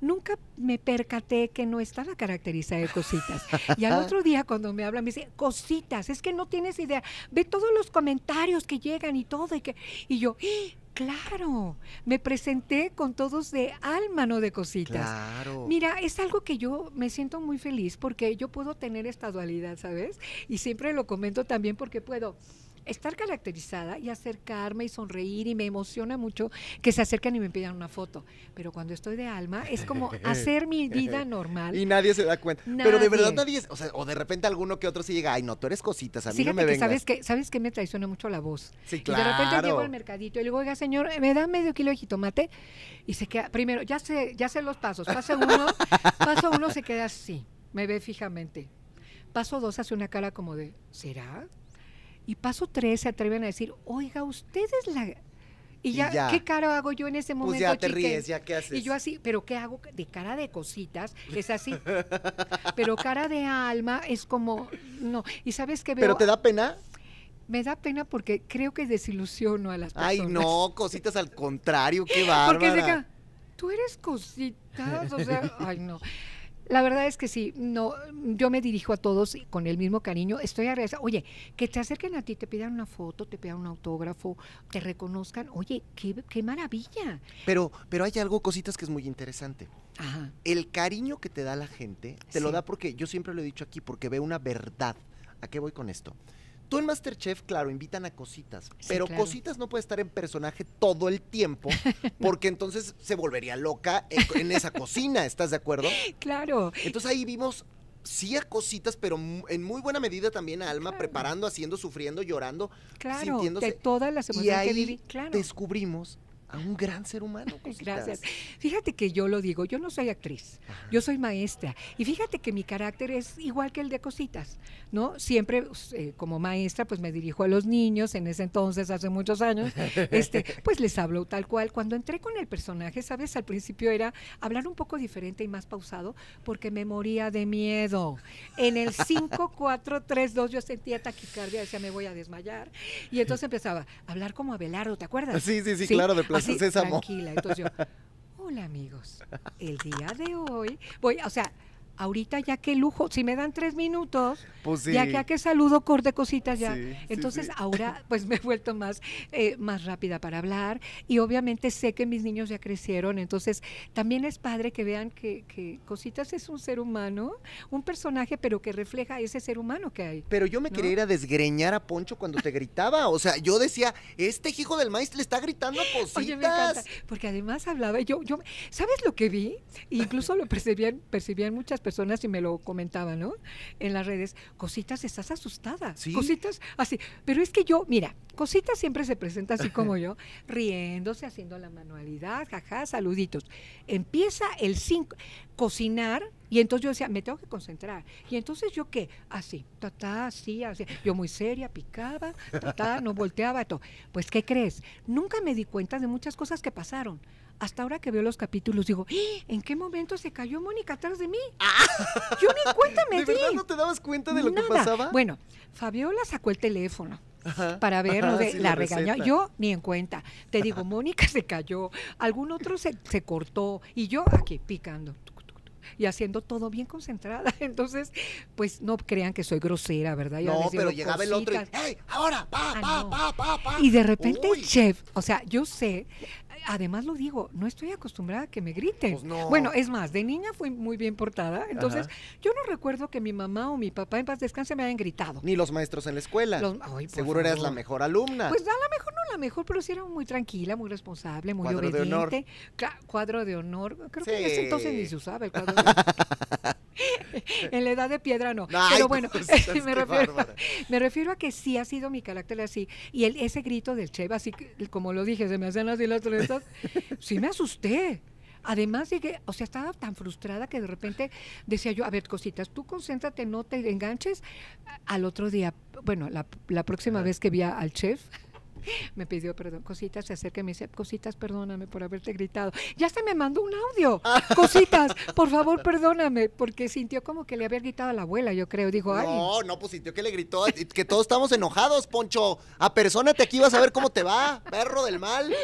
Nunca me percaté que no estaba caracterizada de cositas. Y al <laughs> otro día cuando me habla me dice, cositas, es que no tienes idea. Ve todos los comentarios que llegan y todo. Y, que... y yo, ¡Ah! claro, me presenté con todos de alma, no de cositas. Claro. Mira, es algo que yo me siento muy feliz porque yo puedo tener esta dualidad, ¿sabes? Y siempre lo comento también porque puedo estar caracterizada y acercarme y sonreír y me emociona mucho que se acerquen y me pidan una foto. Pero cuando estoy de alma es como <laughs> hacer mi vida <laughs> normal. Y nadie se da cuenta. Pero de verdad Nadie. o sea, o de repente alguno que otro se llega, ay, no, tú eres cositas, a mí Fíjate no me que vengas. sabes que sabes que me traiciona mucho la voz. Sí, Y de repente llego claro. al mercadito y le digo, oiga, señor, ¿me da medio kilo de jitomate? Y se queda, primero, ya sé, ya sé los pasos. Paso <laughs> uno, paso uno se queda así, me ve fijamente. Paso dos hace una cara como de, ¿será? Y paso tres se atreven a decir, oiga, usted es la... Y Y ya. ¿qué cara hago yo en ese momento? Pues ya te chique? ríes, ya qué haces. Y yo así, pero ¿qué hago? De cara de cositas, es así. pero cara de alma es como, no. Y sabes que veo, Pero te da pena. me da pena porque creo que desilusiono a las personas. Ay, no, cositas al contrario, qué Porque se bárbara. tú eres cositas, o sea, ay, no. La verdad es que sí, no, yo me dirijo a todos con el mismo cariño. Estoy agradecida. Oye, que te acerquen a ti, te pidan una foto, te pidan un autógrafo, te reconozcan. Oye, qué, qué maravilla. Pero, pero hay algo, cositas que es muy interesante. Ajá. El cariño que te da la gente, te lo da porque, yo siempre lo he dicho aquí, porque ve una verdad. ¿A qué voy con esto? Tú en Masterchef, claro, invitan a cositas, Sí, pero claro. cositas no puede estar en personaje todo el tiempo, <laughs> porque entonces se volvería loca en, en esa cocina, ¿estás de acuerdo? Claro. Entonces ahí vimos, sí a cositas, pero en muy buena medida también a Alma, Claro. preparando, haciendo, sufriendo, llorando, Claro, sintiéndose. de todas las y emociones ahí que viví, claro. descubrimos a un gran ser humano. <laughs> Cositas. Gracias. Fíjate que yo lo digo, yo no soy actriz, yo soy maestra. Y fíjate que mi carácter es igual que el de cositas, ¿no? Siempre pues, eh, como maestra, pues me dirijo a los niños, en ese entonces, hace muchos años, <laughs> este, pues les hablo tal cual. Cuando entré con el personaje, ¿sabes? Al principio era hablar un poco diferente y más pausado, porque me moría de miedo. En el 5, 4, 3, 2, yo sentía taquicardia, decía, me voy a desmayar. Y entonces <laughs> empezaba a hablar como Abelardo, ¿te acuerdas? Sí, sí, sí, claro, de Plaza así, Sésamo. Tranquila. Entonces yo, hola amigos, el día de hoy voy, o sea, ahorita ya qué lujo, si me dan tres minutos, Pues sí. ya que a qué saludo corte cositas ya. Sí, Entonces sí. <laughs> ahora pues me he vuelto más, eh, más rápida para hablar y obviamente sé que mis niños ya crecieron, entonces también es padre que vean que, que Cositas es un ser humano, un personaje, pero que refleja ese ser humano que hay. Pero yo me ¿no? quería ir a desgreñar a Poncho cuando te gritaba. O sea, yo decía, este hijo del maíz le está gritando cositas. Oye, me encanta, porque además hablaba, yo, yo, ¿sabes lo que vi? Incluso lo percibían, percibían muchas personas y me lo comentaban, ¿no? En las redes, cositas, estás asustada, Sí. cositas así, pero es que yo, mira, cositas siempre se presenta así como yo, riéndose, haciendo la manualidad, jaja, saluditos. Empieza el 5, cocinar, y entonces yo decía, me tengo que concentrar. Y entonces yo qué, así, ta, ta, así, así. Yo muy seria, picaba, ta, ta, no volteaba, todo. Pues, ¿qué crees? Nunca me di cuenta de muchas cosas que pasaron. Hasta ahora que veo los capítulos, digo, "¡Ah! ¿en qué momento se cayó Mónica atrás de mí? <laughs> Yo ni cuenta me ¿De verdad di. no te dabas cuenta de lo que pasaba? Bueno, Fabiola sacó el teléfono Ajá. para ver Ajá, de sí, la regaña. receta. Yo ni en cuenta. Te digo, Mónica se cayó, algún otro se, se cortó y yo aquí picando. Y haciendo todo bien concentrada. <laughs> Entonces, pues no crean que soy grosera, ¿verdad? Yo No, pero llegaba el otro y, cositas. ¡hey! Ahora, pa, Ah, pa, no. pa, pa, pa. Y de repente Uy, el chef, o sea, yo sé, además lo digo, no estoy acostumbrada a que me griten. Pues no. Bueno, es más, de niña fui muy bien portada, entonces Ajá. yo no recuerdo que mi mamá o mi papá en paz descanse me hayan gritado. Ni los maestros en la escuela. Los- ay, Seguro eras la mejor alumna. Pues a lo mejor no la mejor, pero sí era muy tranquila, muy responsable, muy Cuadro de honor. obediente. Cuadro de honor. Creo que en ese entonces ni se usaba el cuadro de honor. <laughs> en la edad de piedra no. Ay, pero bueno, pues, <laughs> me, refiero, me refiero a que sí ha sido mi carácter así. Y el, ese grito del chef, así que, como lo dije, se me hacían así las sí me asusté. Además de que, o sea, estaba tan frustrada que de repente decía yo, a ver, cositas, tú concéntrate, no te enganches. Al otro día, bueno, la, la próxima vez que vi al chef, <laughs> me pidió perdón. Cositas se acerca y me dice, cositas, perdóname por haberte gritado. Ya se me mandó un audio. <laughs> Cositas, por favor, perdóname, porque sintió como que le había gritado a la abuela, yo creo. Dijo, ay, No, no, pues sintió que le gritó, que todos estamos enojados, Poncho. Apersónate aquí, vas a ver cómo te va, perro del mal.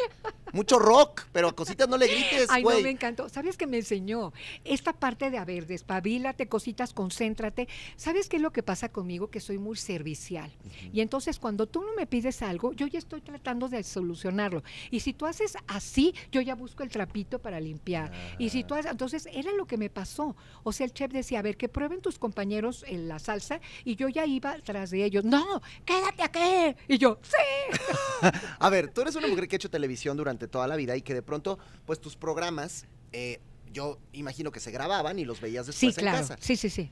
Mucho rock, pero a cositas no le grites, Ay, no, güey. me encantó. ¿Sabes qué me enseñó? Esta parte de, a ver, despabilate, cositas, concéntrate. ¿Sabes qué es lo que pasa conmigo? Que soy muy servicial. Y entonces cuando tú no me pides algo, yo ya estoy tratando de solucionarlo. Y si tú haces así, yo ya busco el trapito para limpiar. Y si tú haces, entonces era lo que me pasó. O sea, el chef decía, a ver, que prueben tus compañeros en la salsa. Y yo ya iba tras de ellos. No, quédate aquí. Y yo, sí. <laughs> A ver, tú eres una mujer que ha hecho televisión durante toda la vida y que de pronto, pues tus programas, eh, yo imagino que se grababan y los veías Sí, después en claro. casa. Sí, sí, sí.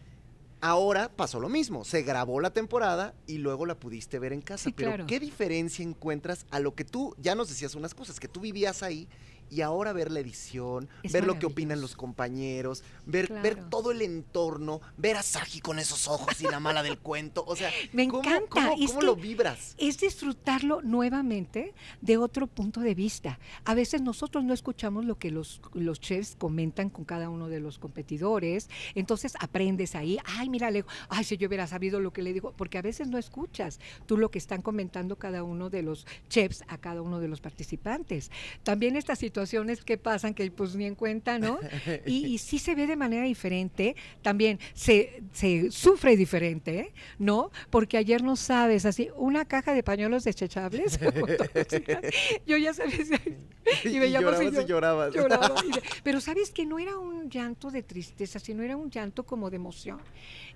Ahora pasó lo mismo, se grabó la temporada y luego la pudiste ver en casa. Sí, Pero claro. ¿qué diferencia encuentras a lo que tú, ya nos decías unas cosas, que tú vivías ahí y ahora ver la edición, Es ver lo que opinan los compañeros, ver, todo el entorno, ver a Saji con esos ojos y la mala del cuento? O sea, Me ¿cómo, encanta, cómo- es cómo que- lo vibras? es disfrutarlo nuevamente de otro punto de vista. A veces nosotros no escuchamos lo que los, los chefs comentan con cada uno de los competidores, entonces aprendes ahí, ay, mira, le- ay, si yo hubiera sabido lo que le digo, porque a veces no escuchas tú lo que están comentando cada uno de los chefs a cada uno de los participantes. También esta situación situaciones que pasan que pues ni en cuenta, ¿no? <laughs> Y, y sí se ve de manera diferente, también se, se sufre diferente, ¿no? Porque ayer no sabes, así, una caja de pañuelos desechables, <laughs> yo ya sabes, <laughs> y, Y veíamos yo y llorabas. lloraba y de- pero sabes que no era un llanto de tristeza, sino era un llanto como de emoción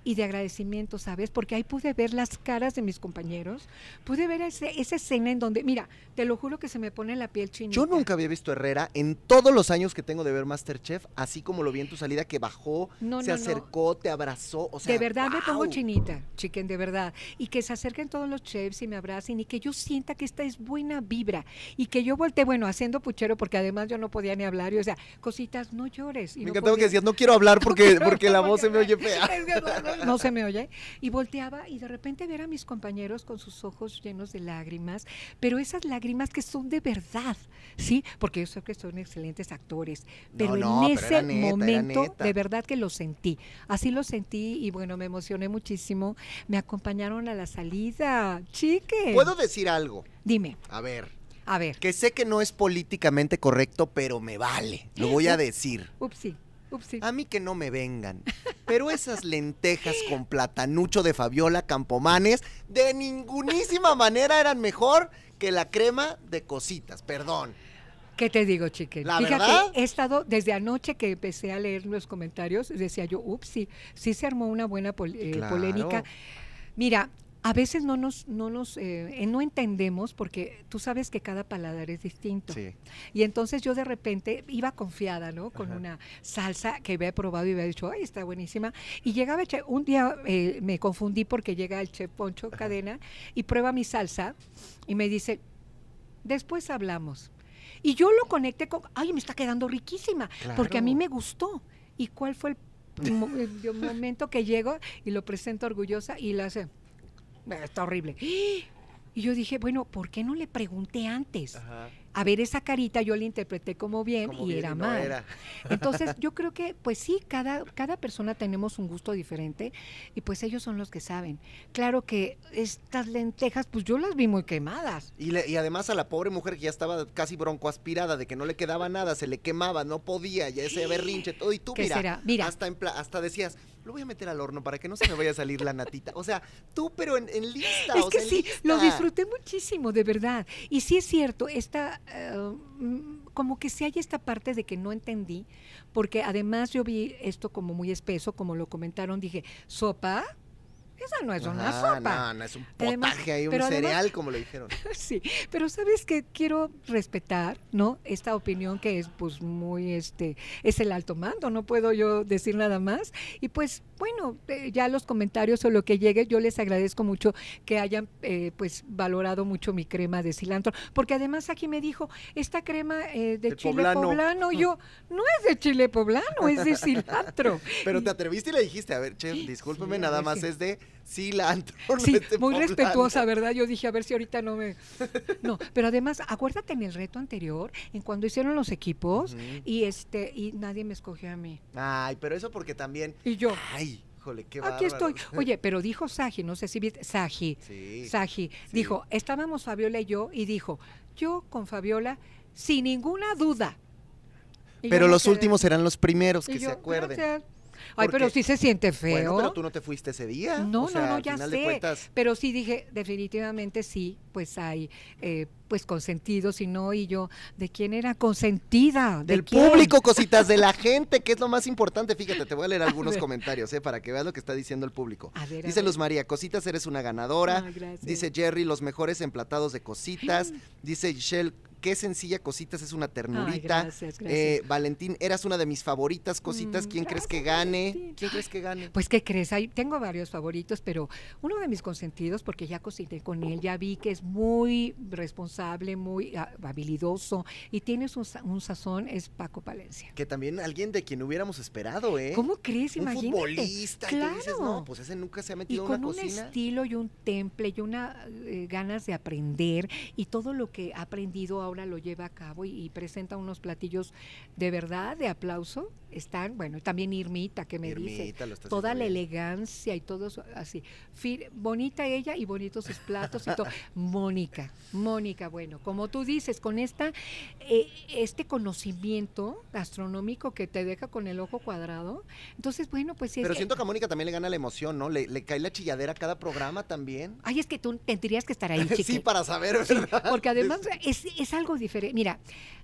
y de agradecimiento, ¿sabes? Porque ahí pude ver las caras de mis compañeros, pude ver ese- esa escena en donde, mira, te lo juro que se me pone la piel chinita. Yo nunca había visto a Herrera en todos los años que tengo de ver Masterchef, así como lo vi en tu salida, que bajó, No, se no, no. acercó, te abrazó. O sea, de verdad me pongo chinita, chiquen, de verdad. Y que se acerquen todos los chefs y me abracen y que yo sienta que esta es buena vibra. Y que yo volteé, bueno, haciendo puchero, porque además yo no podía ni hablar. Y, o sea, cositas, no llores. Y Me encantaba que decías, no quiero hablar porque, <laughs> porque la voz se me oye fea. <laughs> Es que <laughs> no, se me oye. Y volteaba y de repente ver a mis compañeros con sus ojos llenos de lágrimas, pero esas lágrimas que son de verdad, ¿sí? Porque yo sé que son excelentes actores, pero no, en pero ese neta, momento de verdad que lo sentí. Así lo sentí y bueno, me emocioné muchísimo. Me acompañaron a la salida, chique. ¿Puedo decir algo? Dime, A ver, a ver. que sé que no es políticamente correcto, pero me vale. Lo voy a decir. Upsi, upsi. A mí que no me vengan. Pero esas lentejas con platanucho de Fabiola Campomanes de ningunísima manera eran mejor que la crema de cositas. Perdón. ¿Qué te digo, chique? ¿La Fíjate, verdad? he estado desde anoche que empecé a leer los comentarios, decía yo, ups, sí, sí se armó una buena pol- eh, Claro. polémica. Mira, a veces no nos, no nos, eh, eh, no entendemos porque tú sabes que cada paladar es distinto. Sí. Y entonces yo de repente iba confiada, ¿no? Con Ajá. una salsa que había probado y había dicho, ay, está buenísima. Y llegaba el chef, un día eh, me confundí porque llega el chef Poncho Cadena y prueba mi salsa y me dice, después hablamos. Y yo lo conecté con, ay, me está quedando riquísima, porque a mí me gustó. ¿Y cuál fue el, <laughs> el momento que llego y lo presento orgullosa y la hace, "Eh, está horrible? Y yo dije, bueno, ¿por qué no le pregunté antes? Ajá. A ver, esa carita yo la interpreté como bien Como y bien era no mal. era. <laughs> Entonces, yo creo que, pues sí, cada, cada persona tenemos un gusto diferente y pues ellos son los que saben. Claro que estas lentejas, pues yo las vi muy quemadas. Y, le- y además a la pobre mujer que ya estaba casi broncoaspirada, de que no le quedaba nada, se le quemaba, no podía, ya ese berrinche, todo. Y tú, ¿Qué mira, será? Mira. Hasta, en pla- hasta decías, lo voy a meter al horno para que no se me vaya a salir la natita. O sea, tú, pero en, en lista. Es o que sea, sí, lo disfruté muchísimo, de verdad. Y sí es cierto, esta, eh, mm, como que sí hay esta parte de que no entendí, porque además yo vi esto como muy espeso, como lo comentaron, dije, ¿sopa? Esa no es una sopa. No, no, es un Además- potaje ahí, un además- cereal, <laughs> como le dijeron. Sí, pero sabes que quiero respetar, ¿no? Esta opinión que es pues muy este es el alto mando, no puedo yo decir nada más. Y pues bueno, eh, ya los comentarios o lo que llegue, yo les agradezco mucho que hayan eh, pues valorado mucho mi crema de cilantro, porque además aquí me dijo, esta crema eh, de De chile poblano. poblano. yo <laughs> no es de chile poblano, es de <laughs> cilantro. Pero te atreviste y le dijiste, a ver, chef, discúlpeme, Sí, nada ver más es de cilantro. no Sí, de muy respetuosa, ¿verdad? Yo dije, a ver si ahorita no me... No, pero además, acuérdate en el reto anterior, en cuando hicieron los equipos, y este y nadie me escogió a mí. Ay, pero eso porque también. Y yo, Ay, híjole, qué aquí estoy. <laughs> Oye, pero dijo Saji, no sé si viste, Saji, Sí. Saji, sí. dijo, estábamos Fabiola y yo, y dijo, yo con Fabiola, sin ninguna duda. Y Pero los quedé- últimos serán los primeros que yo, se acuerden. "Gracias". Ay, pero sí se siente feo. Bueno, pero tú no te fuiste ese día. No, o sea, no, no, ya sé. cuentas, Pero sí dije, definitivamente sí, pues hay, eh, pues consentidos y no, y yo, ¿de quién era consentida? ¿De Del quién? público, cositas, de la <laughs> gente, que es lo más importante. Fíjate, te voy a leer algunos comentarios, ¿eh? Para que veas lo que está diciendo el público. A ver, a Dice ver. Luz María, cositas, eres una ganadora. Ay, gracias. Dice Jerry, los mejores emplatados de cositas. Dice Giselle, qué sencilla cositas, es una ternurita. gracias, gracias. Eh, Valentín, eras una de mis favoritas cositas. Mm, ¿Quién crees que gane? Valentín. ¿Quién crees que gane? Pues, ¿qué crees? Hay, tengo varios favoritos, pero uno de mis consentidos, porque ya cociné con él, ya vi que es muy responsable, muy ah, habilidoso y tiene un, un sazón, es Paco Palencia. Que también alguien de quien hubiéramos esperado, ¿eh? ¿Cómo crees? Un Imagínate. futbolista. Y tú dices, Claro. no, pues ese nunca se ha Y metido en con una un cocina. estilo y un temple y una eh, ganas de aprender y todo lo que ha aprendido ahora Lo lleva a cabo y, y presenta unos platillos de verdad, de aplauso. Están, bueno, también Irmita, que me dice, Irmita toda la bien. elegancia y todo eso, así. Fir- bonita ella y bonitos sus platos y todo. <laughs> Mónica, Mónica, bueno, como tú dices, con esta, eh, este conocimiento gastronómico que te deja con el ojo cuadrado, entonces, bueno, pues sí es Pero que- siento que a Mónica también le gana la emoción, ¿no? Le, le cae la chilladera a cada programa también. Ay, es que tú tendrías que estar ahí, <laughs> sí, para saber, Sí, ¿verdad? porque además es, es algo diferente. Mira,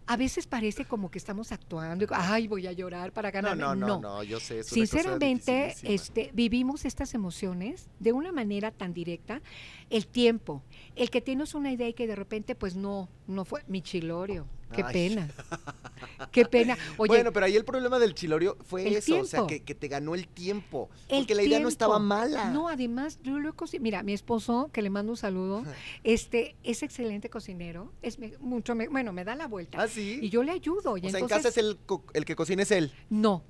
a veces parece como que estamos actuando, y, ay, voy a llorar para No, ganarme. no, no, no, yo sé. Es Sinceramente, este, vivimos estas emociones de una manera tan directa. El tiempo, el que tienes una idea y que de repente, pues no, no fue mi chilorio. Qué Ay. pena. Qué pena. <laughs> Oye, bueno, pero ahí el problema del chilorio fue eso, o sea, que, que te ganó el tiempo. el porque la idea no estaba mala. No, además, yo lo he coci- Mira, mi esposo, que le mando un saludo, <laughs> este, es excelente cocinero. Es me- mucho, me- bueno, me da la vuelta. ¿Ah, sí? Y yo le ayudo. Y o sea, en entonces, casa es el, co- el que cocina es él. No.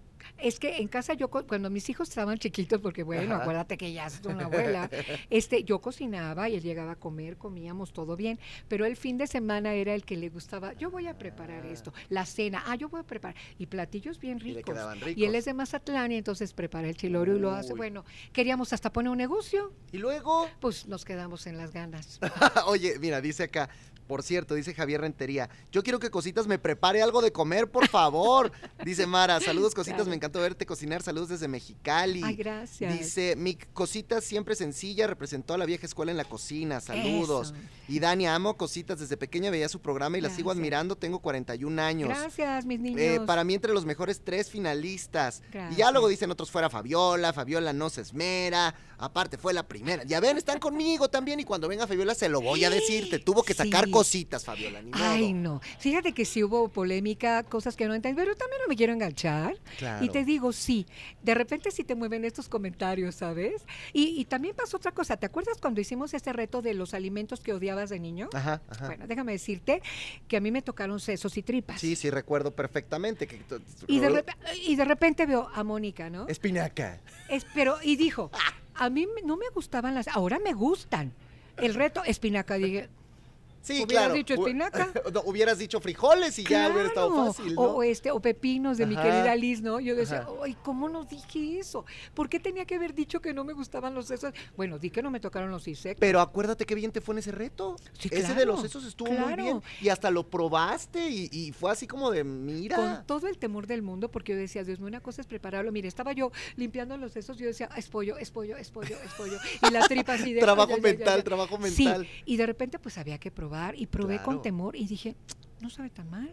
Es que en casa yo, cuando mis hijos estaban chiquitos, porque bueno, Ajá. acuérdate que ya es una abuela, <laughs> este, yo cocinaba y él llegaba a comer, comíamos todo bien, pero el fin de semana era el que le gustaba, yo voy a preparar esto, la cena, ah, yo voy a preparar, y platillos bien Y le ricos. Y, ricos. él es de Mazatlán y entonces prepara el chilorio y lo hace, bueno, queríamos hasta poner un negocio, Y luego, pues nos quedamos en las ganas. <laughs> oye, mira, dice acá, por cierto, dice Javier Rentería, yo quiero que Cositas me prepare algo de comer, por favor. <laughs> dice Mara, saludos Cositas, Claro. me encantó verte cocinar, saludos desde Mexicali. Ay, gracias. Dice, mi Cositas siempre sencilla, representó a la vieja escuela en la cocina, saludos. Eso. Y Dani, amo Cositas, desde pequeña veía su programa y la sigo Gracias. admirando, tengo 41 años. Gracias, mis niños. Eh, para mí entre los mejores tres finalistas. Y ya Gracias. luego dicen otros fuera Fabiola, Fabiola no se esmera, aparte fue la primera. Ya ven, están conmigo también y cuando venga Fabiola se lo voy a decir, te tuvo que sacar Sí. Cositas, Fabiola, ni modo. Ay, no. Fíjate que sí hubo polémica, cosas que no entendí, pero también no me quiero enganchar. Claro. Y te digo, sí, de repente sí te mueven estos comentarios, ¿sabes? Y, y también pasó otra cosa. ¿Te acuerdas cuando hicimos ese reto de los alimentos que odiabas de niño? Ajá, ajá. Bueno, déjame decirte que a mí me tocaron sesos y tripas. Sí, sí, recuerdo perfectamente que... Y de, repe- y de repente veo a Mónica, ¿no? Espinaca. Es- pero, y dijo, <laughs> a mí no me gustaban las, ahora me gustan. El reto, espinaca, dije, Sí, Hubieras claro. dicho espinaca. <laughs> no, hubieras dicho frijoles y ya hubiera estado fácil, ¿no? o, este, o pepinos de mi Ajá. querida Liz, ¿no? Yo decía, Ajá. ay, ¿cómo no dije eso? ¿Por qué tenía que haber dicho que no me gustaban los sesos? Bueno, di que no me tocaron los ISEC. Pero acuérdate qué bien te fue en ese reto. Sí, ese de los sesos estuvo muy bien. Y hasta lo probaste y, y fue así como de, mira. Con todo el temor del mundo, porque yo decía, Dios mío, una cosa es prepararlo. Mire, estaba yo limpiando los sesos y yo decía, es pollo, es pollo, es pollo, es pollo. Y la tripa así de... <laughs> trabajo ay, ay, mental, trabajo Sí, mental. y de repente pues había que probar y probé Claro. con temor y dije, no sabe tan mal.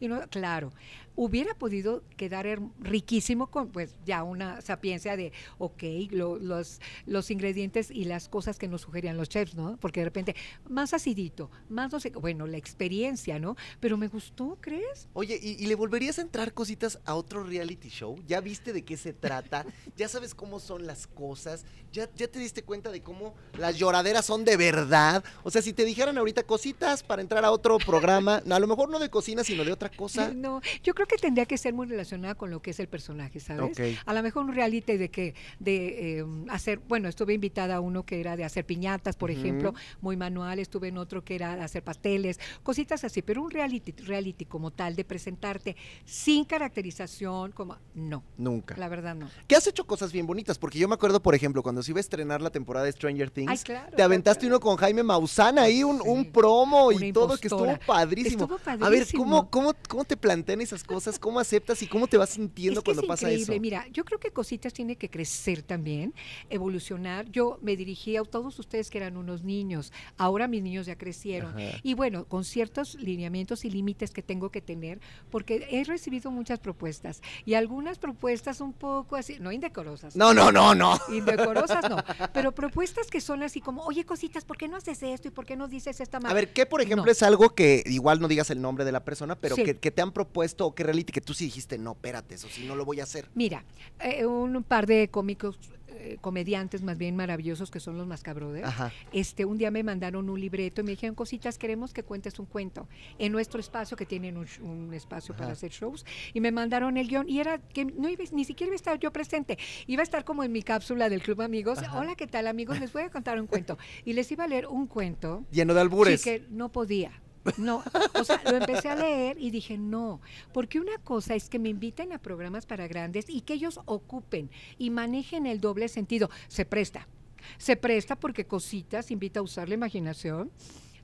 Y no, claro, hubiera podido quedar riquísimo con pues ya una sapiencia de, ok, lo- los, los ingredientes y las cosas que nos sugerían los chefs, ¿no? Porque de repente, más acidito, más no sé, bueno, la experiencia, ¿no? Pero me gustó, ¿crees? Oye, ¿y, y le volverías a entrar cositas a otro reality show? ¿Ya viste de qué se trata? ¿Ya sabes cómo son las cosas? ¿Ya, ¿Ya te diste cuenta de cómo las lloraderas son de verdad? O sea, si te dijeran ahorita cositas para entrar a otro programa, a lo mejor no de cocina, sino de otra cosa. <laughs> No, yo creo que tendría que ser muy relacionada con lo que es el personaje, ¿sabes? A lo mejor un reality de que de eh, hacer, bueno, estuve invitada a uno que era de hacer piñatas, por ejemplo, muy manual, estuve en otro que era de hacer pasteles, cositas así, pero un reality, reality como tal de presentarte sin caracterización, como no, Nunca. la verdad no. Que has hecho cosas bien bonitas, porque yo me acuerdo, por ejemplo, cuando se iba a estrenar la temporada de Stranger Things, Ay, claro, te aventaste claro. uno con Jaime Maussan ahí, un, un promo y todo, que estuvo padrísimo. Estuvo A ver, padrísimo. ¿cómo, cómo, ¿cómo te plantean esas cosas? ¿Cómo aceptas y cómo te vas sintiendo Es que cuando es pasa increíble. eso? Mira, yo creo que Cositas tiene que crecer también, evolucionar. Yo me dirigí a todos ustedes que eran unos niños. Ahora mis niños ya crecieron. Ajá. Y bueno, con ciertos lineamientos y límites que tengo que tener, porque he recibido muchas propuestas y algunas propuestas un poco así, no indecorosas. No, no, no, no. Indecorosas no, <laughs> pero propuestas que son así como, oye, cositas, ¿por qué no haces esto y por qué no dices esta A ver, ¿qué por ejemplo No. es algo que igual no digas el nombre de la persona, pero Sí. que, que te han propuesto o que reality que tú sí dijiste, no, espérate, eso sí no lo voy a hacer? Mira, eh, un par de cómicos, eh, comediantes más bien maravillosos que son los Mascabrothers. Ajá. Este, un día me mandaron un libreto y me dijeron, cositas, queremos que cuentes un cuento en nuestro espacio, que tienen un, espacio para hacer shows, y me mandaron el guion, y era que no iba, ni siquiera iba a estar yo presente, iba a estar como en mi cápsula del Club Amigos, Ajá. hola, ¿qué tal amigos? Les voy a contar un cuento, y les iba a leer un cuento, Lleno de sí, albures. que no podía. No, o sea, lo empecé a leer y dije, no, porque una cosa es que me inviten a programas para grandes y que ellos ocupen y manejen el doble sentido. Se presta, se presta porque cositas invita a usar la imaginación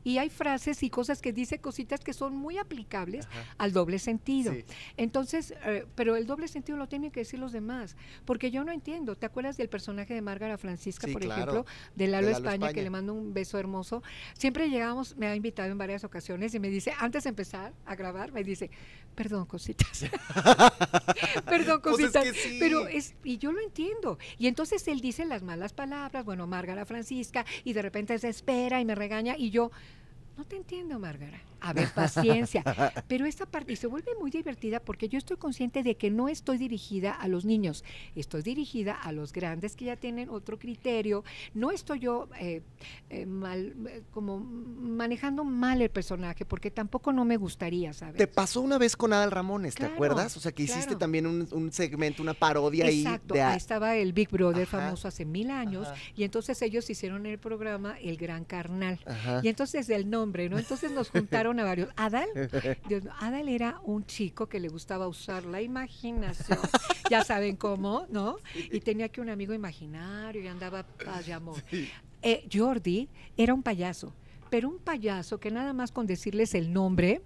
y hay frases y cosas que dice cositas que son muy aplicables al doble sentido. Sí. Entonces, eh, pero el doble sentido lo tienen que decir los demás, porque yo no entiendo. ¿Te acuerdas del personaje de Márgara Francisca, Sí, por claro, ejemplo, de Lalo, de Lalo España, España. que le mando un beso hermoso? Siempre llegamos, me ha invitado en varias ocasiones y me dice, antes de empezar a grabar, me dice, perdón, cositas. <laughs> perdón, Pues es cositas. que sí. Pero es, y yo lo entiendo. Y entonces él dice las malas palabras, bueno, Márgara Francisca, y de repente se espera y me regaña, y yo, no te entiendo, Márgara. A ver, paciencia. <laughs> Pero esta parte y se vuelve muy divertida porque yo estoy consciente de que no estoy dirigida a los niños, estoy dirigida a los grandes que ya tienen otro criterio. No estoy yo eh, eh, mal, eh, como manejando mal el personaje porque tampoco no me gustaría, ¿sabes? Te pasó una vez con Adal Ramones, ¿te Claro, acuerdas? O sea, que hiciste claro. también un, un segmento, una parodia Exacto, ahí ahí estaba el Big Brother Ajá, famoso hace mil años ajá. y entonces ellos hicieron el programa El Gran Carnal. Ajá. Y entonces el nombre, ¿no? Entonces nos juntaron <laughs> a varios. Adal, <laughs> Dios Adal era un chico que le gustaba usar la imaginación. <laughs> Ya saben cómo, ¿no? Y tenía que un amigo imaginario y andaba paz y amor. Eh, Jordi era un payaso, pero un payaso que nada más con decirles el nombre,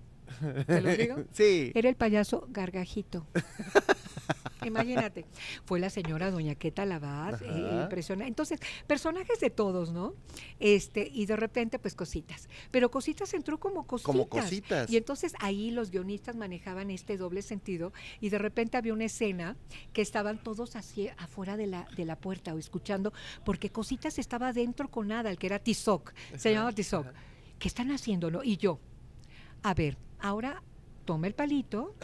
¿te lo digo? <laughs> Sí. Era el payaso Gargajito. Imagínate, fue la señora Doña Queta Labad, eh, impresionante. Entonces, personajes de todos, ¿no? Este, y de repente, pues cositas. Pero cositas entró como cositas. Como cositas. Y entonces ahí los guionistas manejaban este doble sentido y de repente había una escena que estaban todos así afuera de la, de la puerta o escuchando, porque cositas estaba dentro con Adal, que era Tizoc, se llamaba Tizoc. ¿Qué están haciendo, no? Y yo, a ver, ahora toma el palito,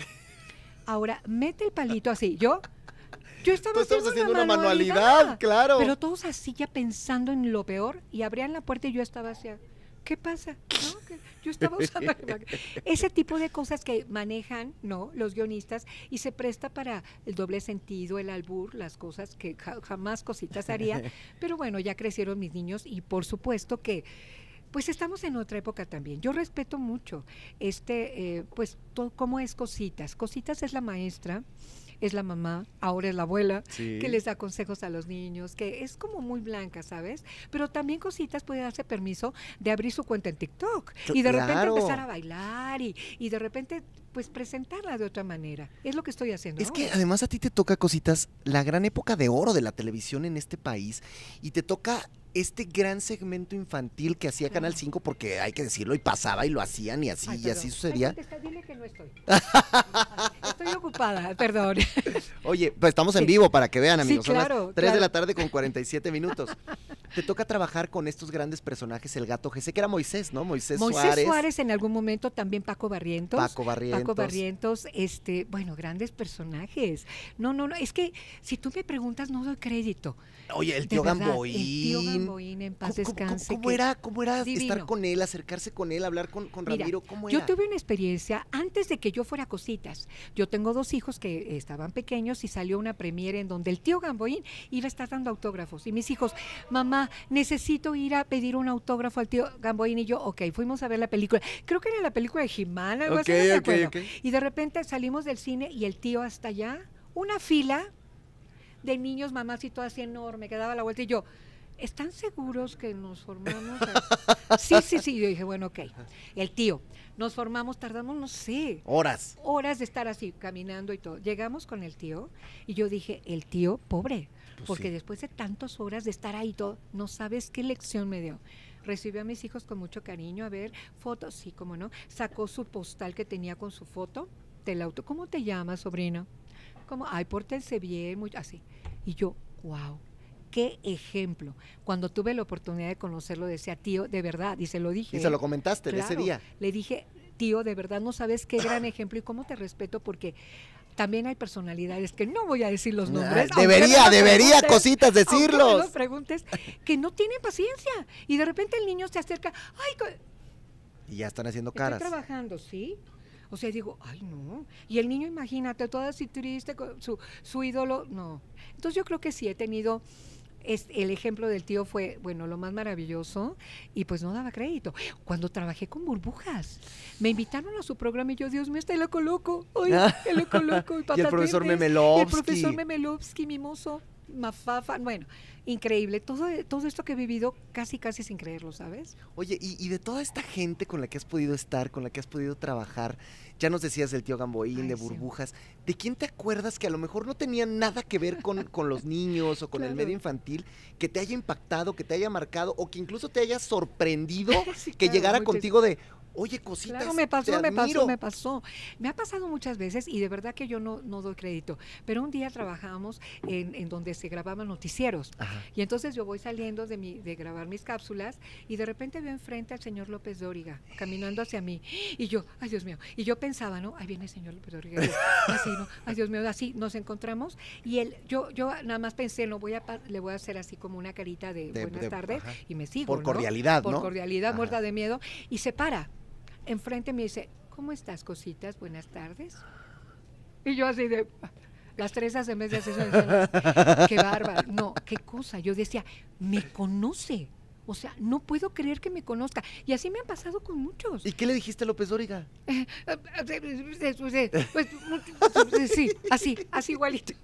ahora mete el palito así. Yo, yo estaba haciendo, haciendo una manualidad, claro. Pero todos así ya pensando en lo peor y abrían la puerta y yo estaba así. ¿Qué pasa? ¿No? Que Yo estaba usando ese tipo de cosas que manejan, ¿no? Los guionistas y se presta para el doble sentido, el albur, las cosas que ja- jamás cositas haría. <laughs> Pero bueno, ya crecieron mis niños y por supuesto que pues estamos en otra época también. Yo respeto mucho este, eh, pues, todo, cómo es Cositas. Cositas es la maestra, es la mamá, ahora es la abuela, Sí. que les da consejos a los niños, que es como muy blanca, ¿sabes? Pero también Cositas puede darse permiso de abrir su cuenta en TikTok y de repente empezar a bailar y, y de repente, pues, presentarla de otra manera. Es lo que estoy haciendo. Es que además a ti te toca cositas, la gran época de oro de la televisión en este país y te toca este gran segmento infantil que hacía Canal Claro. 5 porque hay que decirlo y pasaba y lo hacían y así Ay, y así Ay, sucedía. dile que no estoy. estoy ocupada, perdón. <laughs> Oye, pues estamos en Sí. vivo para que vean, Sí, amigos. Son claro, las 3 de la tarde con 47 minutos. <laughs> Te toca trabajar con estos grandes personajes, el gato Sé que era Moisés, ¿no? Moisés, Moisés Suárez, Suárez. en algún momento, también Paco Barrientos. Paco Barrientos. Paco Barrientos, este, bueno, grandes personajes. No, no, no, es que si tú me preguntas, no doy crédito. Oye, el tío verdad, Gamboín. El tío Gamboín, en paz ¿Cómo- descanse. ¿Cómo, era, cómo era estar con él, acercarse con él, hablar con, con Mira, Ramiro? ¿Cómo Yo era? tuve una experiencia antes de que yo fuera cositas. Yo tengo dos hijos que estaban pequeños y salió una premiere en donde el tío Gamboín iba a estar dando autógrafos. Y mis hijos, mamá, necesito ir a pedir un autógrafo al tío Gamboín. Y yo, ok, fuimos a ver la película. Creo que era la película de Jimán, algo así, no Ok, me ok, acuerdo. ok. Y de repente salimos del cine y el tío hasta allá, una fila de niños, mamás y todo así enorme, que daba la vuelta. Y yo, ¿están seguros que nos formamos? a-?" <laughs> sí, sí, sí. Yo dije, bueno, ok. El tío, nos formamos, tardamos, no sé, Horas. horas de estar así, caminando y todo. Llegamos con el tío y yo dije, el tío, pobre, Pues porque sí. después de tantas horas de estar ahí todo, no sabes qué lección me dio. Recibió a mis hijos con mucho cariño, a ver, fotos, sí, cómo no. Sacó su postal que tenía con su foto del auto. ¿Cómo te llamas, sobrino? Como, ay, pórtense bien, muy, así. Y yo, wow, qué ejemplo. Cuando tuve la oportunidad de conocerlo, decía, tío, de verdad, y se lo dije. Y se ¿eh? lo comentaste de ese Claro, día. Le dije, tío, de verdad no sabes qué gran <coughs> ejemplo y cómo te respeto porque también hay personalidades que no voy a decir los nombres. Ah, aunque debería, lo debería, cositas, decirlos. lo preguntes, que no tienen paciencia. Y de repente el niño se acerca, ay, Y ya están haciendo estoy caras. trabajando, ¿sí? O sea, digo, ay, no. Y el niño, imagínate, todo así triste, con su, su ídolo, no. Entonces yo creo que sí he tenido es, el ejemplo del tío fue, bueno, lo más maravilloso y pues no daba crédito. Cuando trabajé con burbujas, me invitaron a su programa y yo, Dios mío, está el loco loco. Ay, <laughs> el loco loco. Y el profesor patatetes, y Memelovsky. el profesor Memelovsky, mimoso, mafafa. Bueno, increíble. Todo, todo esto que he vivido casi, casi sin creerlo, ¿sabes? Oye, y, y de toda esta gente con la que has podido estar, con la que has podido trabajar, ya nos decías del tío Gamboín, Ay, de sí. burbujas, ¿de quién te acuerdas que a lo mejor no tenía nada que ver con, <laughs> con los niños o con el medio infantil, que te haya impactado, que te haya marcado o que incluso te haya sorprendido <laughs> Sí, que claro, llegara muchas- contigo de, oye, cositas, Claro, me pasó, te me admiro"? pasó, me pasó. Me ha pasado muchas veces y de verdad que yo no, no doy crédito. Pero un día trabajábamos en, en donde se grababan noticieros. Ajá. Y entonces yo voy saliendo de, mi, de grabar mis cápsulas y de repente veo enfrente al señor López Dóriga caminando hacia mí. Y yo, ay Dios mío. Y yo pensaba, ¿no? Ahí viene el señor López Dóriga. Así, ¿no? Ay Dios mío, así nos encontramos. Y él, yo, yo nada más pensé, no voy a, le voy a hacer así como una carita de, De- buenas de- tardes ajá. y me sigo. Por ¿no? cordialidad, Por ¿no? cordialidad, Ajá. muerta de miedo. Y se para. Enfrente me dice, ¿cómo estás, cositas? Buenas tardes. Y yo así de... Las tres de hacer eso, <laughs> qué bárbaro. No, qué cosa. Yo decía, me conoce. O sea, no puedo creer que me conozca. Y así me han pasado con muchos. ¿Y qué le dijiste a López Dóriga? <laughs> Pues, sí, así, así igualito.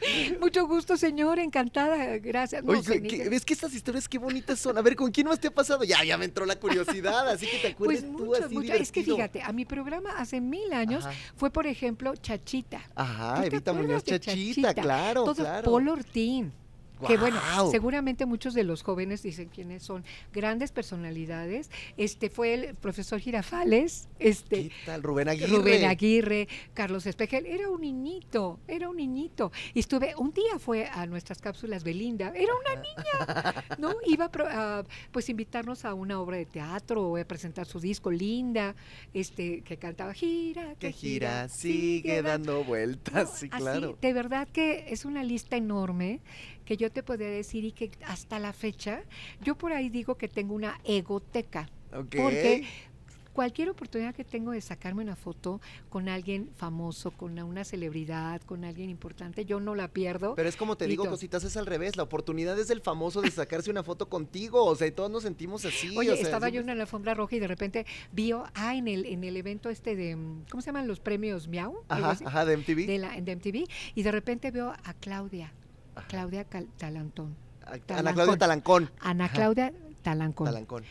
<laughs> Mucho gusto, señor, encantada, gracias. No, Oye, se ¿qué- diga. ¿ves que estas historias qué bonitas son? A ver, ¿con quién más te ha pasado? Ya, ya me entró la curiosidad, así que te acuerdas Pues tú mucho, así mucho. Es que fíjate, a mi programa hace mil años Ajá. fue, por ejemplo, Chachita. Ajá, ¿Tú te Evita Muñoz Chachita, claro, Todo claro. Paul Ortín. Que bueno, seguramente muchos de los jóvenes dicen quiénes son grandes personalidades. Este fue el profesor Girafales, este. Rubén Aguirre. Rubén Aguirre, Carlos Espejel, era un niñito, era un niñito. Y estuve, un día fue a nuestras cápsulas Belinda, era una niña, ¿no? Iba a, pues invitarnos a una obra de teatro o a presentar su disco Linda, este, que cantaba gira, Que gira, sigue dando vueltas, no, sí, así, claro. de verdad que es una lista enorme que yo te podría decir y que hasta la fecha, yo por ahí digo que tengo una egoteca. Porque cualquier oportunidad que tengo de sacarme una foto con alguien famoso, con una celebridad, con alguien importante, yo no la pierdo. Pero es como te digo, cositas, es al revés. La oportunidad es del famoso de sacarse una foto contigo. O sea, todos nos sentimos así. Oye, o sea, estaba yo en la alfombra roja y de repente vi, ah, en el, en el evento este de, ¿cómo se llaman los premios Miau? Ajá, ajá, de MTV. de, la, de MTV, y de repente veo a Claudia. Claudia Cal- Talantón, Ana Claudia Talancón. Ana. Claudia Talancón. Talancón.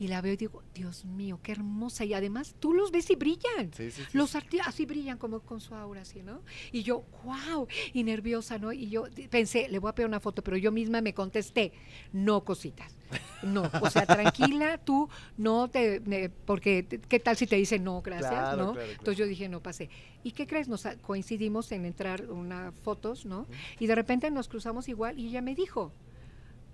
Y la veo y digo, Dios mío, qué hermosa. Y además tú los ves y brillan. Sí, sí, sí. Los artistas así brillan como con su aura, así, ¿no? Y yo, wow, y nerviosa, ¿no? Y yo pensé, le voy a pedir una foto, pero yo misma me contesté, no cositas. No, o sea, tranquila, tú no te, me- porque qué tal si te dicen no, gracias, Claro, ¿no? claro, claro. Entonces yo dije, no pasé. ¿Y qué crees? Nos coincidimos en entrar unas fotos, ¿no? Y de repente nos cruzamos igual y ella me dijo,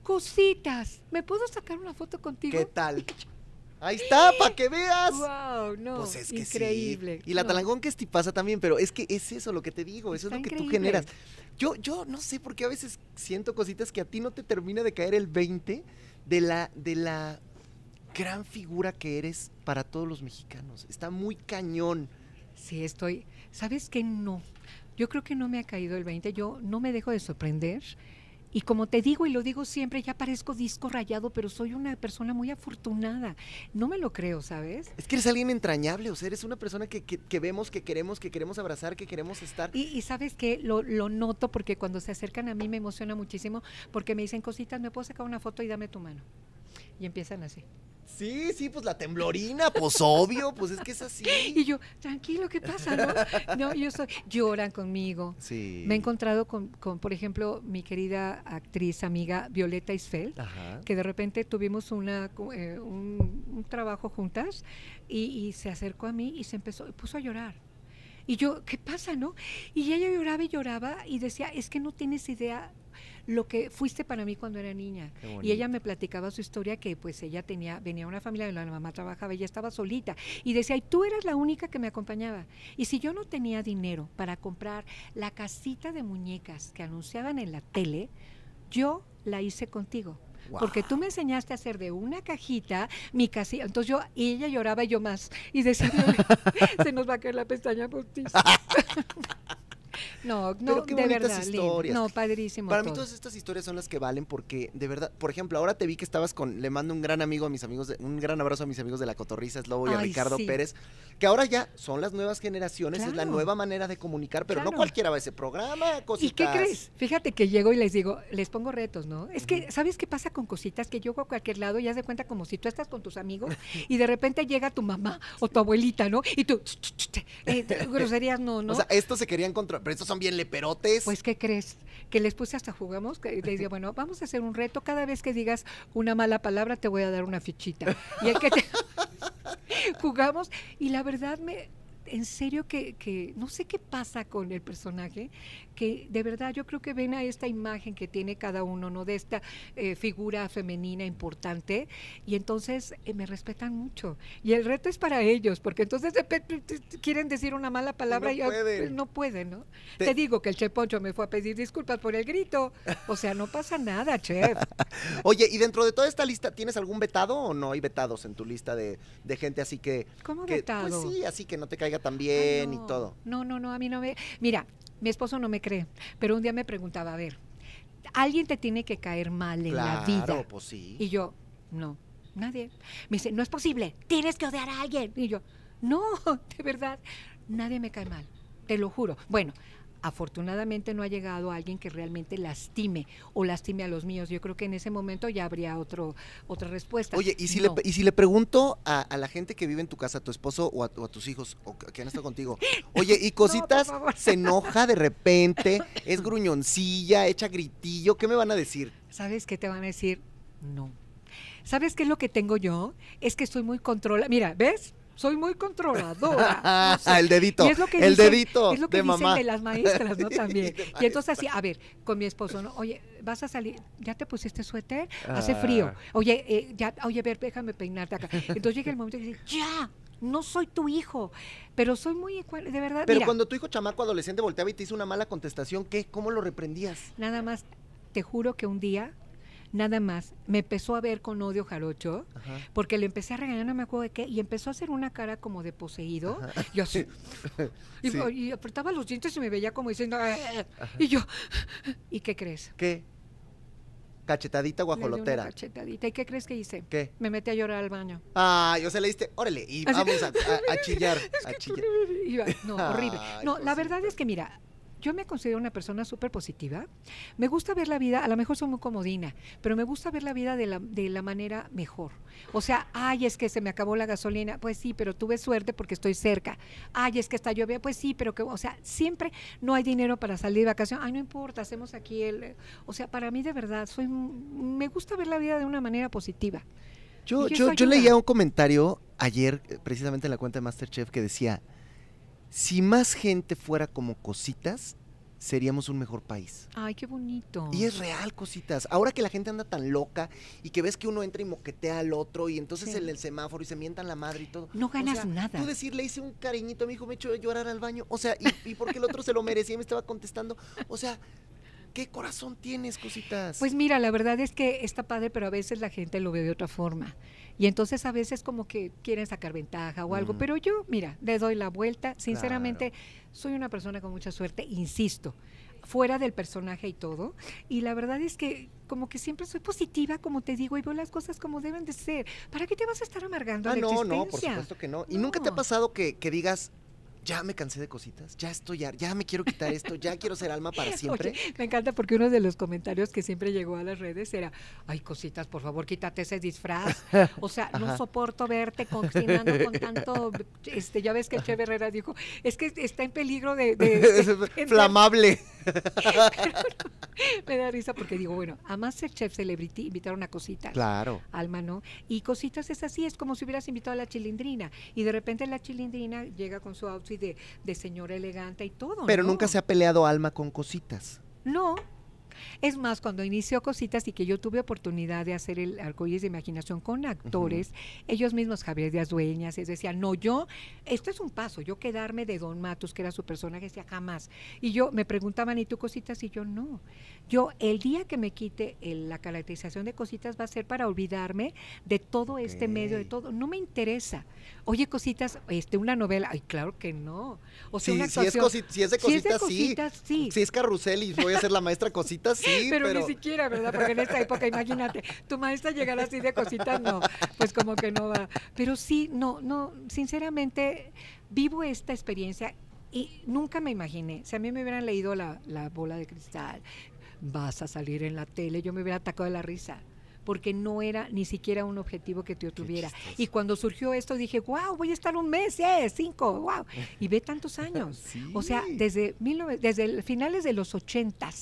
cositas, ¿me puedo sacar una foto contigo? ¿Qué tal? <laughs> Ahí está, para que veas. Wow, no, Pues es que sí. increíble. Y la no. talangón que es tipaza también, pero es que es eso lo que te digo, eso Está es lo que tú generas. Yo, yo no sé por qué a veces siento cositas que a ti no te termina de caer el 20 de la, de la gran figura que eres para todos los mexicanos. Está muy cañón. Sí, estoy. ¿Sabes qué? No. Yo creo que no me ha caído el 20. Yo no me dejo de sorprender. Y como te digo y lo digo siempre, ya parezco disco rayado, pero soy una persona muy afortunada. No me lo creo, ¿sabes? Es que eres alguien entrañable, o sea, eres una persona que, que- que vemos, que queremos, que queremos abrazar, que queremos estar. Y, y sabes que lo, lo noto porque cuando se acercan a mí me emociona muchísimo porque me dicen cositas, me puedo sacar una foto y dame tu mano. Y empiezan así. Sí, sí, pues la temblorina, pues obvio, pues es que es así. Y yo, tranquilo, ¿qué pasa? No, no yo soy, lloran conmigo. Sí. Me he encontrado con, con, por ejemplo, mi querida actriz, amiga Violeta Isfeld, Ajá. que de repente tuvimos una, eh, un, un trabajo juntas y, y se acercó a mí y se empezó, puso a llorar. Y yo, ¿qué pasa, no? Y ella lloraba y lloraba y decía, es que no tienes idea lo que fuiste para mí cuando era niña. Y ella me platicaba su historia que pues ella tenía, venía una familia, la mamá trabajaba, ella estaba solita. Y decía, y tú eras la única que me acompañaba. Y si yo no tenía dinero para comprar la casita de muñecas que anunciaban en la tele, yo la hice contigo. Porque tú me enseñaste a hacer de una cajita mi casita. Entonces yo, y ella lloraba y yo más. Y decía, <laughs> se nos va a caer la pestaña postiza. <laughs> No, no, Pero qué de bonitas verdad, lindo. No, padrísimo. Para mí todas estas historias son las que valen porque, de verdad, por ejemplo, ahora te vi que estabas con, le mando un gran amigo a mis amigos, de- un gran abrazo a mis amigos de la Cotorriza, Slobo y a Ricardo sí. Pérez, que ahora ya son las nuevas generaciones, es la nueva manera de comunicar, pero no cualquiera va a ese programa, ¿Y cositas. qué crees? Fíjate que llego y les digo, les pongo retos, ¿no? Es que, ¿sabes qué pasa con cositas? Que llego a cualquier lado y haz de cuenta como si tú estás con tus amigos <laughs> y de repente llega tu mamá o tu abuelita, ¿no? Y tú, eh, <laughs> groserías no, ¿no? O sea, estos se querían controlar, pero estos son bien leperotes. Pues, ¿qué crees? Que les puse hasta jugamos, que les decía, bueno, vamos a hacer un reto, cada vez que digas una mala palabra te voy a dar una fichita. Y el que te... <laughs> jugamos y la verdad me... En serio que, que no sé qué pasa con el personaje, que de verdad yo creo que ven a esta imagen que tiene cada uno, ¿no? De esta eh, figura femenina importante y entonces eh, me respetan mucho. Y el reto es para ellos, porque entonces de quieren decir una mala palabra y, ah, pueden. no pueden, ¿no? Te- Te, digo que el chef Poncho me fue a pedir disculpas por el grito. O sea, no pasa nada, chef. <laughs> Oye, y dentro de toda esta lista, ¿tienes algún vetado o no hay vetados en tu lista de, de gente así que... ¿Cómo que, vetado? Pues sí, así que no te caiga tan Ay, bien y no. todo. No, no, no, a mí no me... Mira, mi esposo no me cree, pero un día me preguntaba, a ver, alguien te tiene que caer mal en la vida. Pues sí. Y yo, no, nadie. Me dice, no es posible, tienes que odiar a alguien. Y yo, no, <laughs> de verdad, nadie me cae mal, te lo juro. Bueno, afortunadamente no ha llegado alguien que realmente lastime o lastime a los míos. Yo creo que en ese momento ya habría otro, otra respuesta. Oye, ¿y si, No. le, y si le pregunto a, a la gente que vive en tu casa, a tu esposo o a, o a tus hijos, o que han estado contigo, <laughs> oye, ¿y cositas se enoja de repente? ¿Es gruñoncilla, echa gritillo? ¿Qué me van a decir? ¿Sabes qué te van a decir? No. ¿Sabes qué es lo que tengo yo? Es que soy muy controlada. Mira, ¿ves? Soy muy controladora. <laughs> no sé. el dedito, Y es lo que el dicen- dedito es lo que de dicen mamá. de las maestras, ¿no? <laughs> También. Y entonces así, a ver, con mi esposo, ¿no? Oye, vas a salir, ¿ya te pusiste suéter? Hace frío. Ah. Oye, eh, ya, oye, ver, déjame peinarte acá. Entonces llega el momento y dice, ya, no soy tu hijo, pero soy muy igual, de verdad. Pero mira, cuando tu hijo chamaco adolescente volteaba y te hizo una mala contestación, ¿qué? ¿Cómo lo reprendías? nada más, te juro que un día, nada más, me empezó a ver con odio jarocho. Ajá. porque le empecé a regañar, no me acuerdo de qué, y empezó a hacer una cara como de poseído. Y así. <laughs> y, Sí. y apretaba los dientes y me veía como diciendo. "Eh", y yo, <laughs> ¿y qué crees? ¿Qué? Cachetadita di una guajolotera. cachetadita. ¿Y qué crees que hice? ¿Qué? Me metí a llorar al baño. Ay, o sea, le diste, órale, y Así- vamos a, a- a chillar, <laughs> a chillar. Iba- no, horrible. Ay, No, la cosita. verdad es que mira, yo me considero una persona súper positiva. Me gusta ver la vida, a lo mejor soy muy comodina, pero me gusta ver la vida de la, de la manera mejor. O sea, ay, es que se me acabó la gasolina. Pues sí, pero tuve suerte porque estoy cerca. Ay, es que está lloviendo. Pues sí, pero que, o sea, siempre no hay dinero para salir de vacación. Ay, no importa, hacemos aquí el. O sea, para mí de verdad, soy, me gusta ver la vida de una manera positiva. Yo, yo, yo leía un comentario ayer, eh, precisamente en la cuenta de Masterchef, que decía, si más gente fuera como cositas, seríamos un mejor país. Ay, qué bonito. Y es real, cositas. Ahora que la gente anda tan loca y que ves que uno entra y moquetea al otro y entonces Sí. en el semáforo y se mientan la madre y todo. No O ganas sea, nada. Tú decir, le hice un cariñito a mi hijo, me echó a llorar al baño. O sea, y, y porque el otro se lo merecía y me estaba contestando. O sea, ¿qué corazón tienes, cositas? Pues mira, la verdad es que está padre, pero a veces la gente lo ve de otra forma. Y entonces a veces como que quieren sacar ventaja o algo. Mm. Pero yo, mira, le doy la vuelta. Sinceramente, soy una persona con mucha suerte, insisto, fuera del personaje y todo. Y la verdad es que como que siempre soy positiva, como te digo, y veo las cosas como deben de ser. ¿Para qué te vas a estar amargando Ah, la no, existencia? no, por supuesto que no. ¿Y nunca te ha pasado que, que digas, ya me cansé de cositas, ya estoy, ya, ya me quiero quitar esto, ya quiero ser alma para <laughs> siempre? Oye, me encanta porque uno de los comentarios que siempre llegó a las redes era, ay, cositas, por favor, quítate ese disfraz. <laughs> O sea, no soporto verte cocinando con tanto, este, ya ves que Che Herrera dijo, es que está en peligro de... de- <laughs> de- de- flamable. <laughs> me da risa porque digo, bueno, a Masterchef Celebrity invitaron a cositas. Claro. Alma, ¿no? Y cositas es así, es como si hubieras invitado a la chilindrina y de repente la chilindrina llega con su outfit de, de señora elegante y todo. Pero ¿no? nunca se ha peleado alma con cositas. No, Es más, cuando inició Cositas y que yo tuve oportunidad de hacer el arcoíris de imaginación con actores, ellos mismos, Javier Díaz Dueñas, les decían, no, yo, esto es un paso, yo quedarme de Don Matos, que era su personaje, decía jamás. Y yo me preguntaban, ¿y tú Cositas? Y yo no. Yo, el día que me quite el- la caracterización de Cositas va a ser para olvidarme de todo este medio, de todo. No me interesa. Oye, Cositas, este, una novela, ay, claro que no. O sea, Sí, una si, es actuación- si es de si es de cositas, sí. cositas, sí. Si es carrusel y voy a ser la maestra cositas, sí, pero, <laughs> pero, ni siquiera, ¿verdad? Porque en esta época, imagínate, tu maestra llegar así de cositas, no, pues como que no va. Pero sí, no, no, sinceramente, vivo esta experiencia y nunca me imaginé, si a mí me hubieran leído la, la bola de cristal, vas a salir en la tele, yo me hubiera atacado de la risa porque no era ni siquiera un objetivo que yo tuviera. Y cuando surgió esto dije, wow, voy a estar un mes, eh, cinco, wow. <laughs> Y ve tantos años. <laughs> O sea, desde, 19 desde el- finales de los ochentas.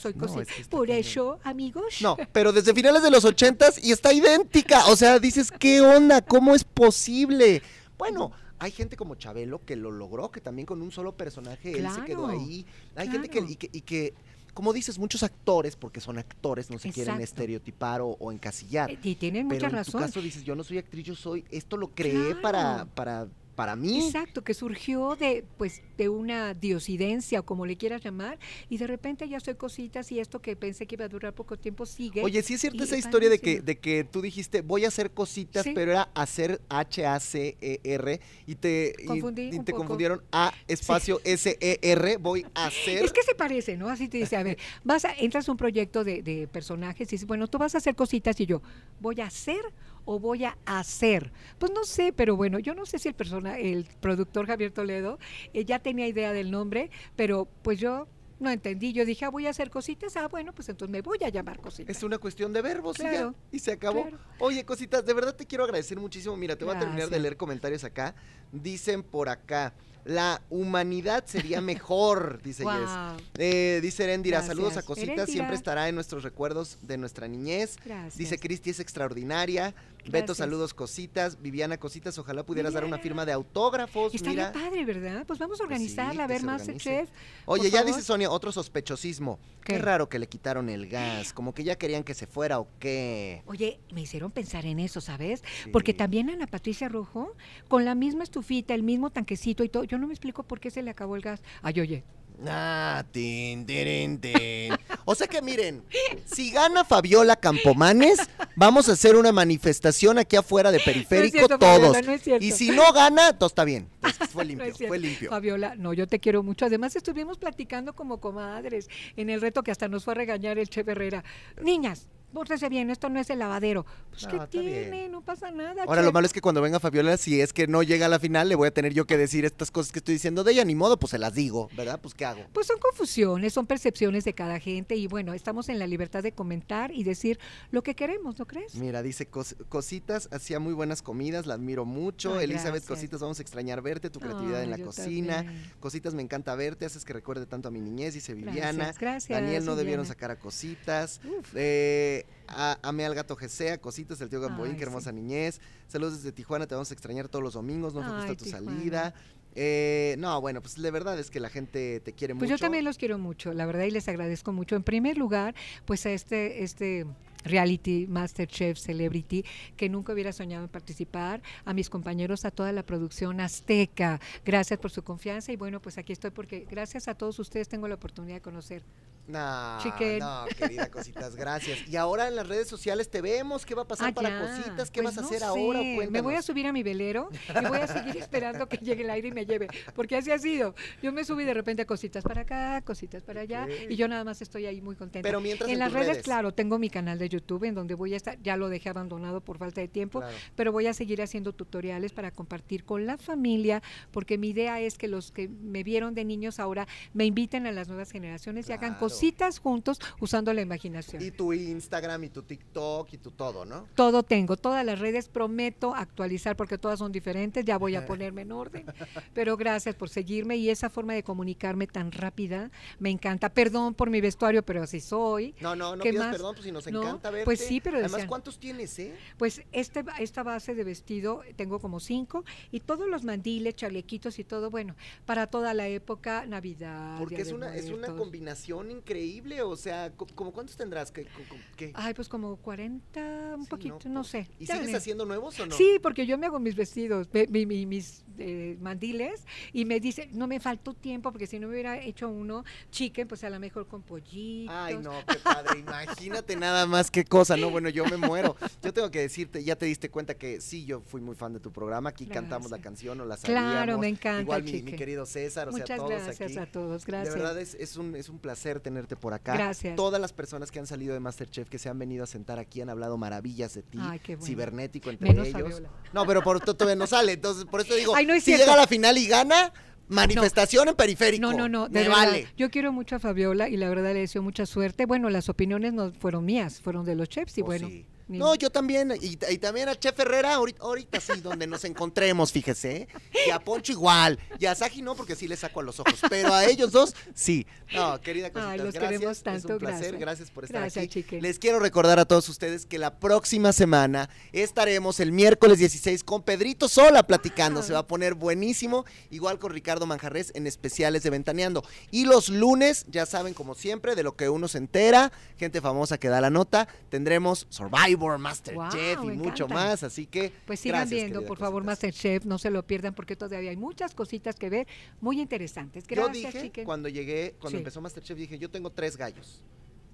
Soy No, es que Por eso, amigos. No, <laughs> pero desde finales de los ochentas y está idéntica. O sea, dices, ¿qué onda? ¿Cómo es posible? Bueno, hay gente como Chabelo que lo logró, que también con un solo personaje él se quedó ahí. Hay gente que claro. y, que, y que, como dices, muchos actores, porque son actores, no se quieren estereotipar o, o encasillar. Eh, Y tienen Pero mucha en tu caso dices, yo no soy actriz, yo soy, esto lo creé Claro. para, para mí. Exacto, que surgió de pues de una diosidencia o como le quieras llamar y de repente ya soy cositas y esto que pensé que iba a durar poco tiempo sigue. Oye, sí es cierta esa historia de que, de que tú dijiste, voy a hacer cositas, Sí. pero era hacer H-A-C-E-R y te, Confundí y te poco. confundieron A espacio S-E-R, voy a hacer. Es que se parece, ¿no? Así te dice, a ver, vas a, entras a un proyecto de, de personajes y dices, bueno, tú vas a hacer cositas y yo, ¿voy a hacer o voy a hacer? Pues no sé, pero bueno, yo no sé si el persona, el productor Javier Toledo eh, ya tenía idea del nombre, pero pues yo no entendí. Yo dije, ah, voy a hacer cositas, ah, bueno, pues entonces me voy a llamar cositas. Es una cuestión de verbos y ya, Claro, y se acabó. claro. Oye, cositas, de verdad te quiero agradecer muchísimo. Mira, te voy a terminar de Gracias. leer comentarios acá. Dicen por acá, la humanidad sería <laughs> mejor, dice Jess. Wow, Eh, dice Erendira, saludos a. Cositas, Erendira. siempre estará en nuestros recuerdos de nuestra niñez. gracias. Dice Cristi es extraordinaria. Beto, Gracias. saludos, cositas. Viviana, cositas. Ojalá pudieras dar una firma de autógrafos. Estaría Mira. padre, ¿verdad? Pues vamos a Pues sí, organizarla, a ver, se Masterchef. Oye, ya favor. dice Sonia, otro sospechosismo. Qué ¿Qué? raro que le quitaron el gas. Como que ya querían que se fuera o qué. Oye, me hicieron pensar en eso, ¿sabes? Porque también Ana Patricia Rojo, con la misma estufita, el mismo tanquecito y todo, yo no me explico por qué se le acabó el gas. Ay, oye, Ah, tin, tin. O sea que miren, si gana Fabiola Campomanes, vamos a hacer una manifestación aquí afuera de periférico cierto, todos. Fabiola, no y si no gana, todo está bien. <laughs> Fue limpio, fue limpio. Fabiola, no, yo te quiero mucho. Además, estuvimos platicando como comadres en el reto que hasta nos fue a regañar el Che Herrera. Niñas, pórtese bien, esto no es el lavadero. Pues, No, ¿qué está tiene? bien. No pasa nada. Ahora lo malo es que cuando venga Fabiola, si es que no llega a la final, le voy a tener yo que decir estas cosas que estoy diciendo de ella, ni modo, pues se las digo, ¿verdad? Pues ¿qué hago? Pues son confusiones, son percepciones de cada gente y bueno, estamos en la libertad de comentar y decir lo que queremos, ¿no crees? Mira, dice "Cos- Cositas, hacía muy buenas comidas, la admiro mucho. Ay, Elizabeth, gracias. Cositas, vamos a extrañar verte, tu creatividad en la cocina. también. Cositas, me encanta verte, haces que recuerde tanto a mi niñez, dice Viviana. Gracias, gracias. Daniel, no debieron sacar a Cositas. Uf. Eh, a, amé al gato Gesea, Cositas, el tío Gamboín, qué hermosa sí. niñez. Saludos desde Tijuana, te vamos a extrañar todos los domingos, no nos gusta tu Tijuana. salida. Eh, no, bueno, pues la verdad es que la gente te quiere Pues mucho. yo también los quiero mucho, la verdad, y les agradezco mucho. En primer lugar, pues a este, este reality Masterchef Celebrity, que nunca hubiera soñado en participar, a mis compañeros, a toda la producción azteca, gracias por su confianza y bueno, pues aquí estoy porque gracias a todos ustedes tengo la oportunidad de conocer. No, no, querida Cositas, gracias. Y ahora en las redes sociales te vemos, ¿qué va a pasar Ah, para ya. Cositas? ¿Qué Pues vas a no hacer ahora? sé, Me voy a Cuéntanos. subir a mi velero y voy a seguir esperando que llegue el aire y me lleve, porque así ha sido. Yo me subí de repente a cositas para acá, cositas para allá, y yo nada más estoy ahí muy contenta. Pero mientras en, en las redes, redes. claro, tengo mi canal de YouTube en donde voy a estar, ya lo dejé abandonado por falta de tiempo, Claro. pero voy a seguir haciendo tutoriales para compartir con la familia, porque mi idea es que los que me vieron de niños ahora me inviten a las nuevas generaciones y hagan Claro. Cositas juntos usando la imaginación. Y tu Instagram y tu TikTok y tu todo, ¿no? Todo tengo, todas las redes prometo actualizar porque todas son diferentes, ya voy a <laughs> ponerme en orden. Pero gracias por seguirme y esa forma de comunicarme tan rápida me encanta. Perdón por mi vestuario, pero así soy. No, no, no ¿Qué pidas más? perdón, pues si nos No, encanta verte. pues sí, pero Además, decían- ¿cuántos tienes, eh? Pues este, esta base de vestido tengo como cinco y todos los mandiles, chalequitos y todo, bueno, para toda la época, Navidad. Porque es una, es una combinación increíble, o sea, co- ¿como cuántos tendrás? ¿Qué? Ay, pues como 40, un Sí, poquito, ¿no? no, sé. ¿Y Ya sigues me- haciendo nuevos o no? Sí, porque yo me hago mis vestidos, ve- mi- mi- mis eh, mandiles, y me dice, no me faltó tiempo, porque si no hubiera hecho uno chicken, pues a lo mejor con pollitos. Ay, no, qué padre. Imagínate nada más qué cosa, ¿no? Bueno, yo me muero. Yo tengo que decirte, ya te diste cuenta que sí, yo fui muy fan de tu programa. Aquí cantamos la canción o la Claro, sabíamos. me encanta, Igual mi, querido César, o sea, Muchas todos gracias aquí. a todos, gracias. De verdad es, es un, es un placer tenerte por acá. Gracias. Todas las personas que han salido de Masterchef, que se han venido a sentar aquí, han hablado maravillas de ti. Ay, qué bueno. Cibernético entre Menos ellos. No, pero por to- todavía no sale. Entonces, por eso digo, Ay, no es si cierto. llega a la final y gana, manifestación en periférico. No, no, no, de Me verdad. vale. Yo quiero mucho a Fabiola y la verdad le deseo mucha suerte. Bueno, las opiniones no fueron mías, fueron de los chefs y Oh, bueno. sí. No, yo también, y, y también a Chef Herrera, ahorita, ahorita sí, donde nos encontremos, fíjese, y a Poncho igual, y a Saji no, porque sí le saco a los ojos, pero a ellos dos, sí. No, querida cosita, Ay, los gracias, queremos es tanto, un placer, gracias. gracias por estar Gracias, aquí. chique. Les quiero recordar a todos ustedes que la próxima semana estaremos el miércoles 16 con Pedrito Sola platicando, se va a poner buenísimo, igual con Ricardo Manjarres en especiales de Ventaneando. Y los lunes, ya saben, como siempre, de lo que uno se entera, gente famosa que da la nota, tendremos Survivor, Masterchef Wow, y mucho encanta. más, así que Pues sigan gracias, viendo, por favor, cositas. Masterchef, no se lo pierdan porque todavía hay muchas cositas que ver muy interesantes. Yo Gracias, dije, chiquen. cuando llegué, cuando Sí. empezó Masterchef, dije, yo tengo tres gallos.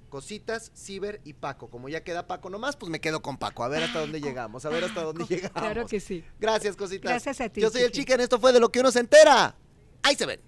Cositas, Ciber y Paco. Como ya queda Paco nomás, pues me quedo con Paco. A ver hasta dónde llegamos, a ver hasta dónde llegamos. Claro que sí. Gracias, cositas. Gracias a ti, Yo soy el. Chicken, esto fue de lo que uno se entera. Ahí se ven.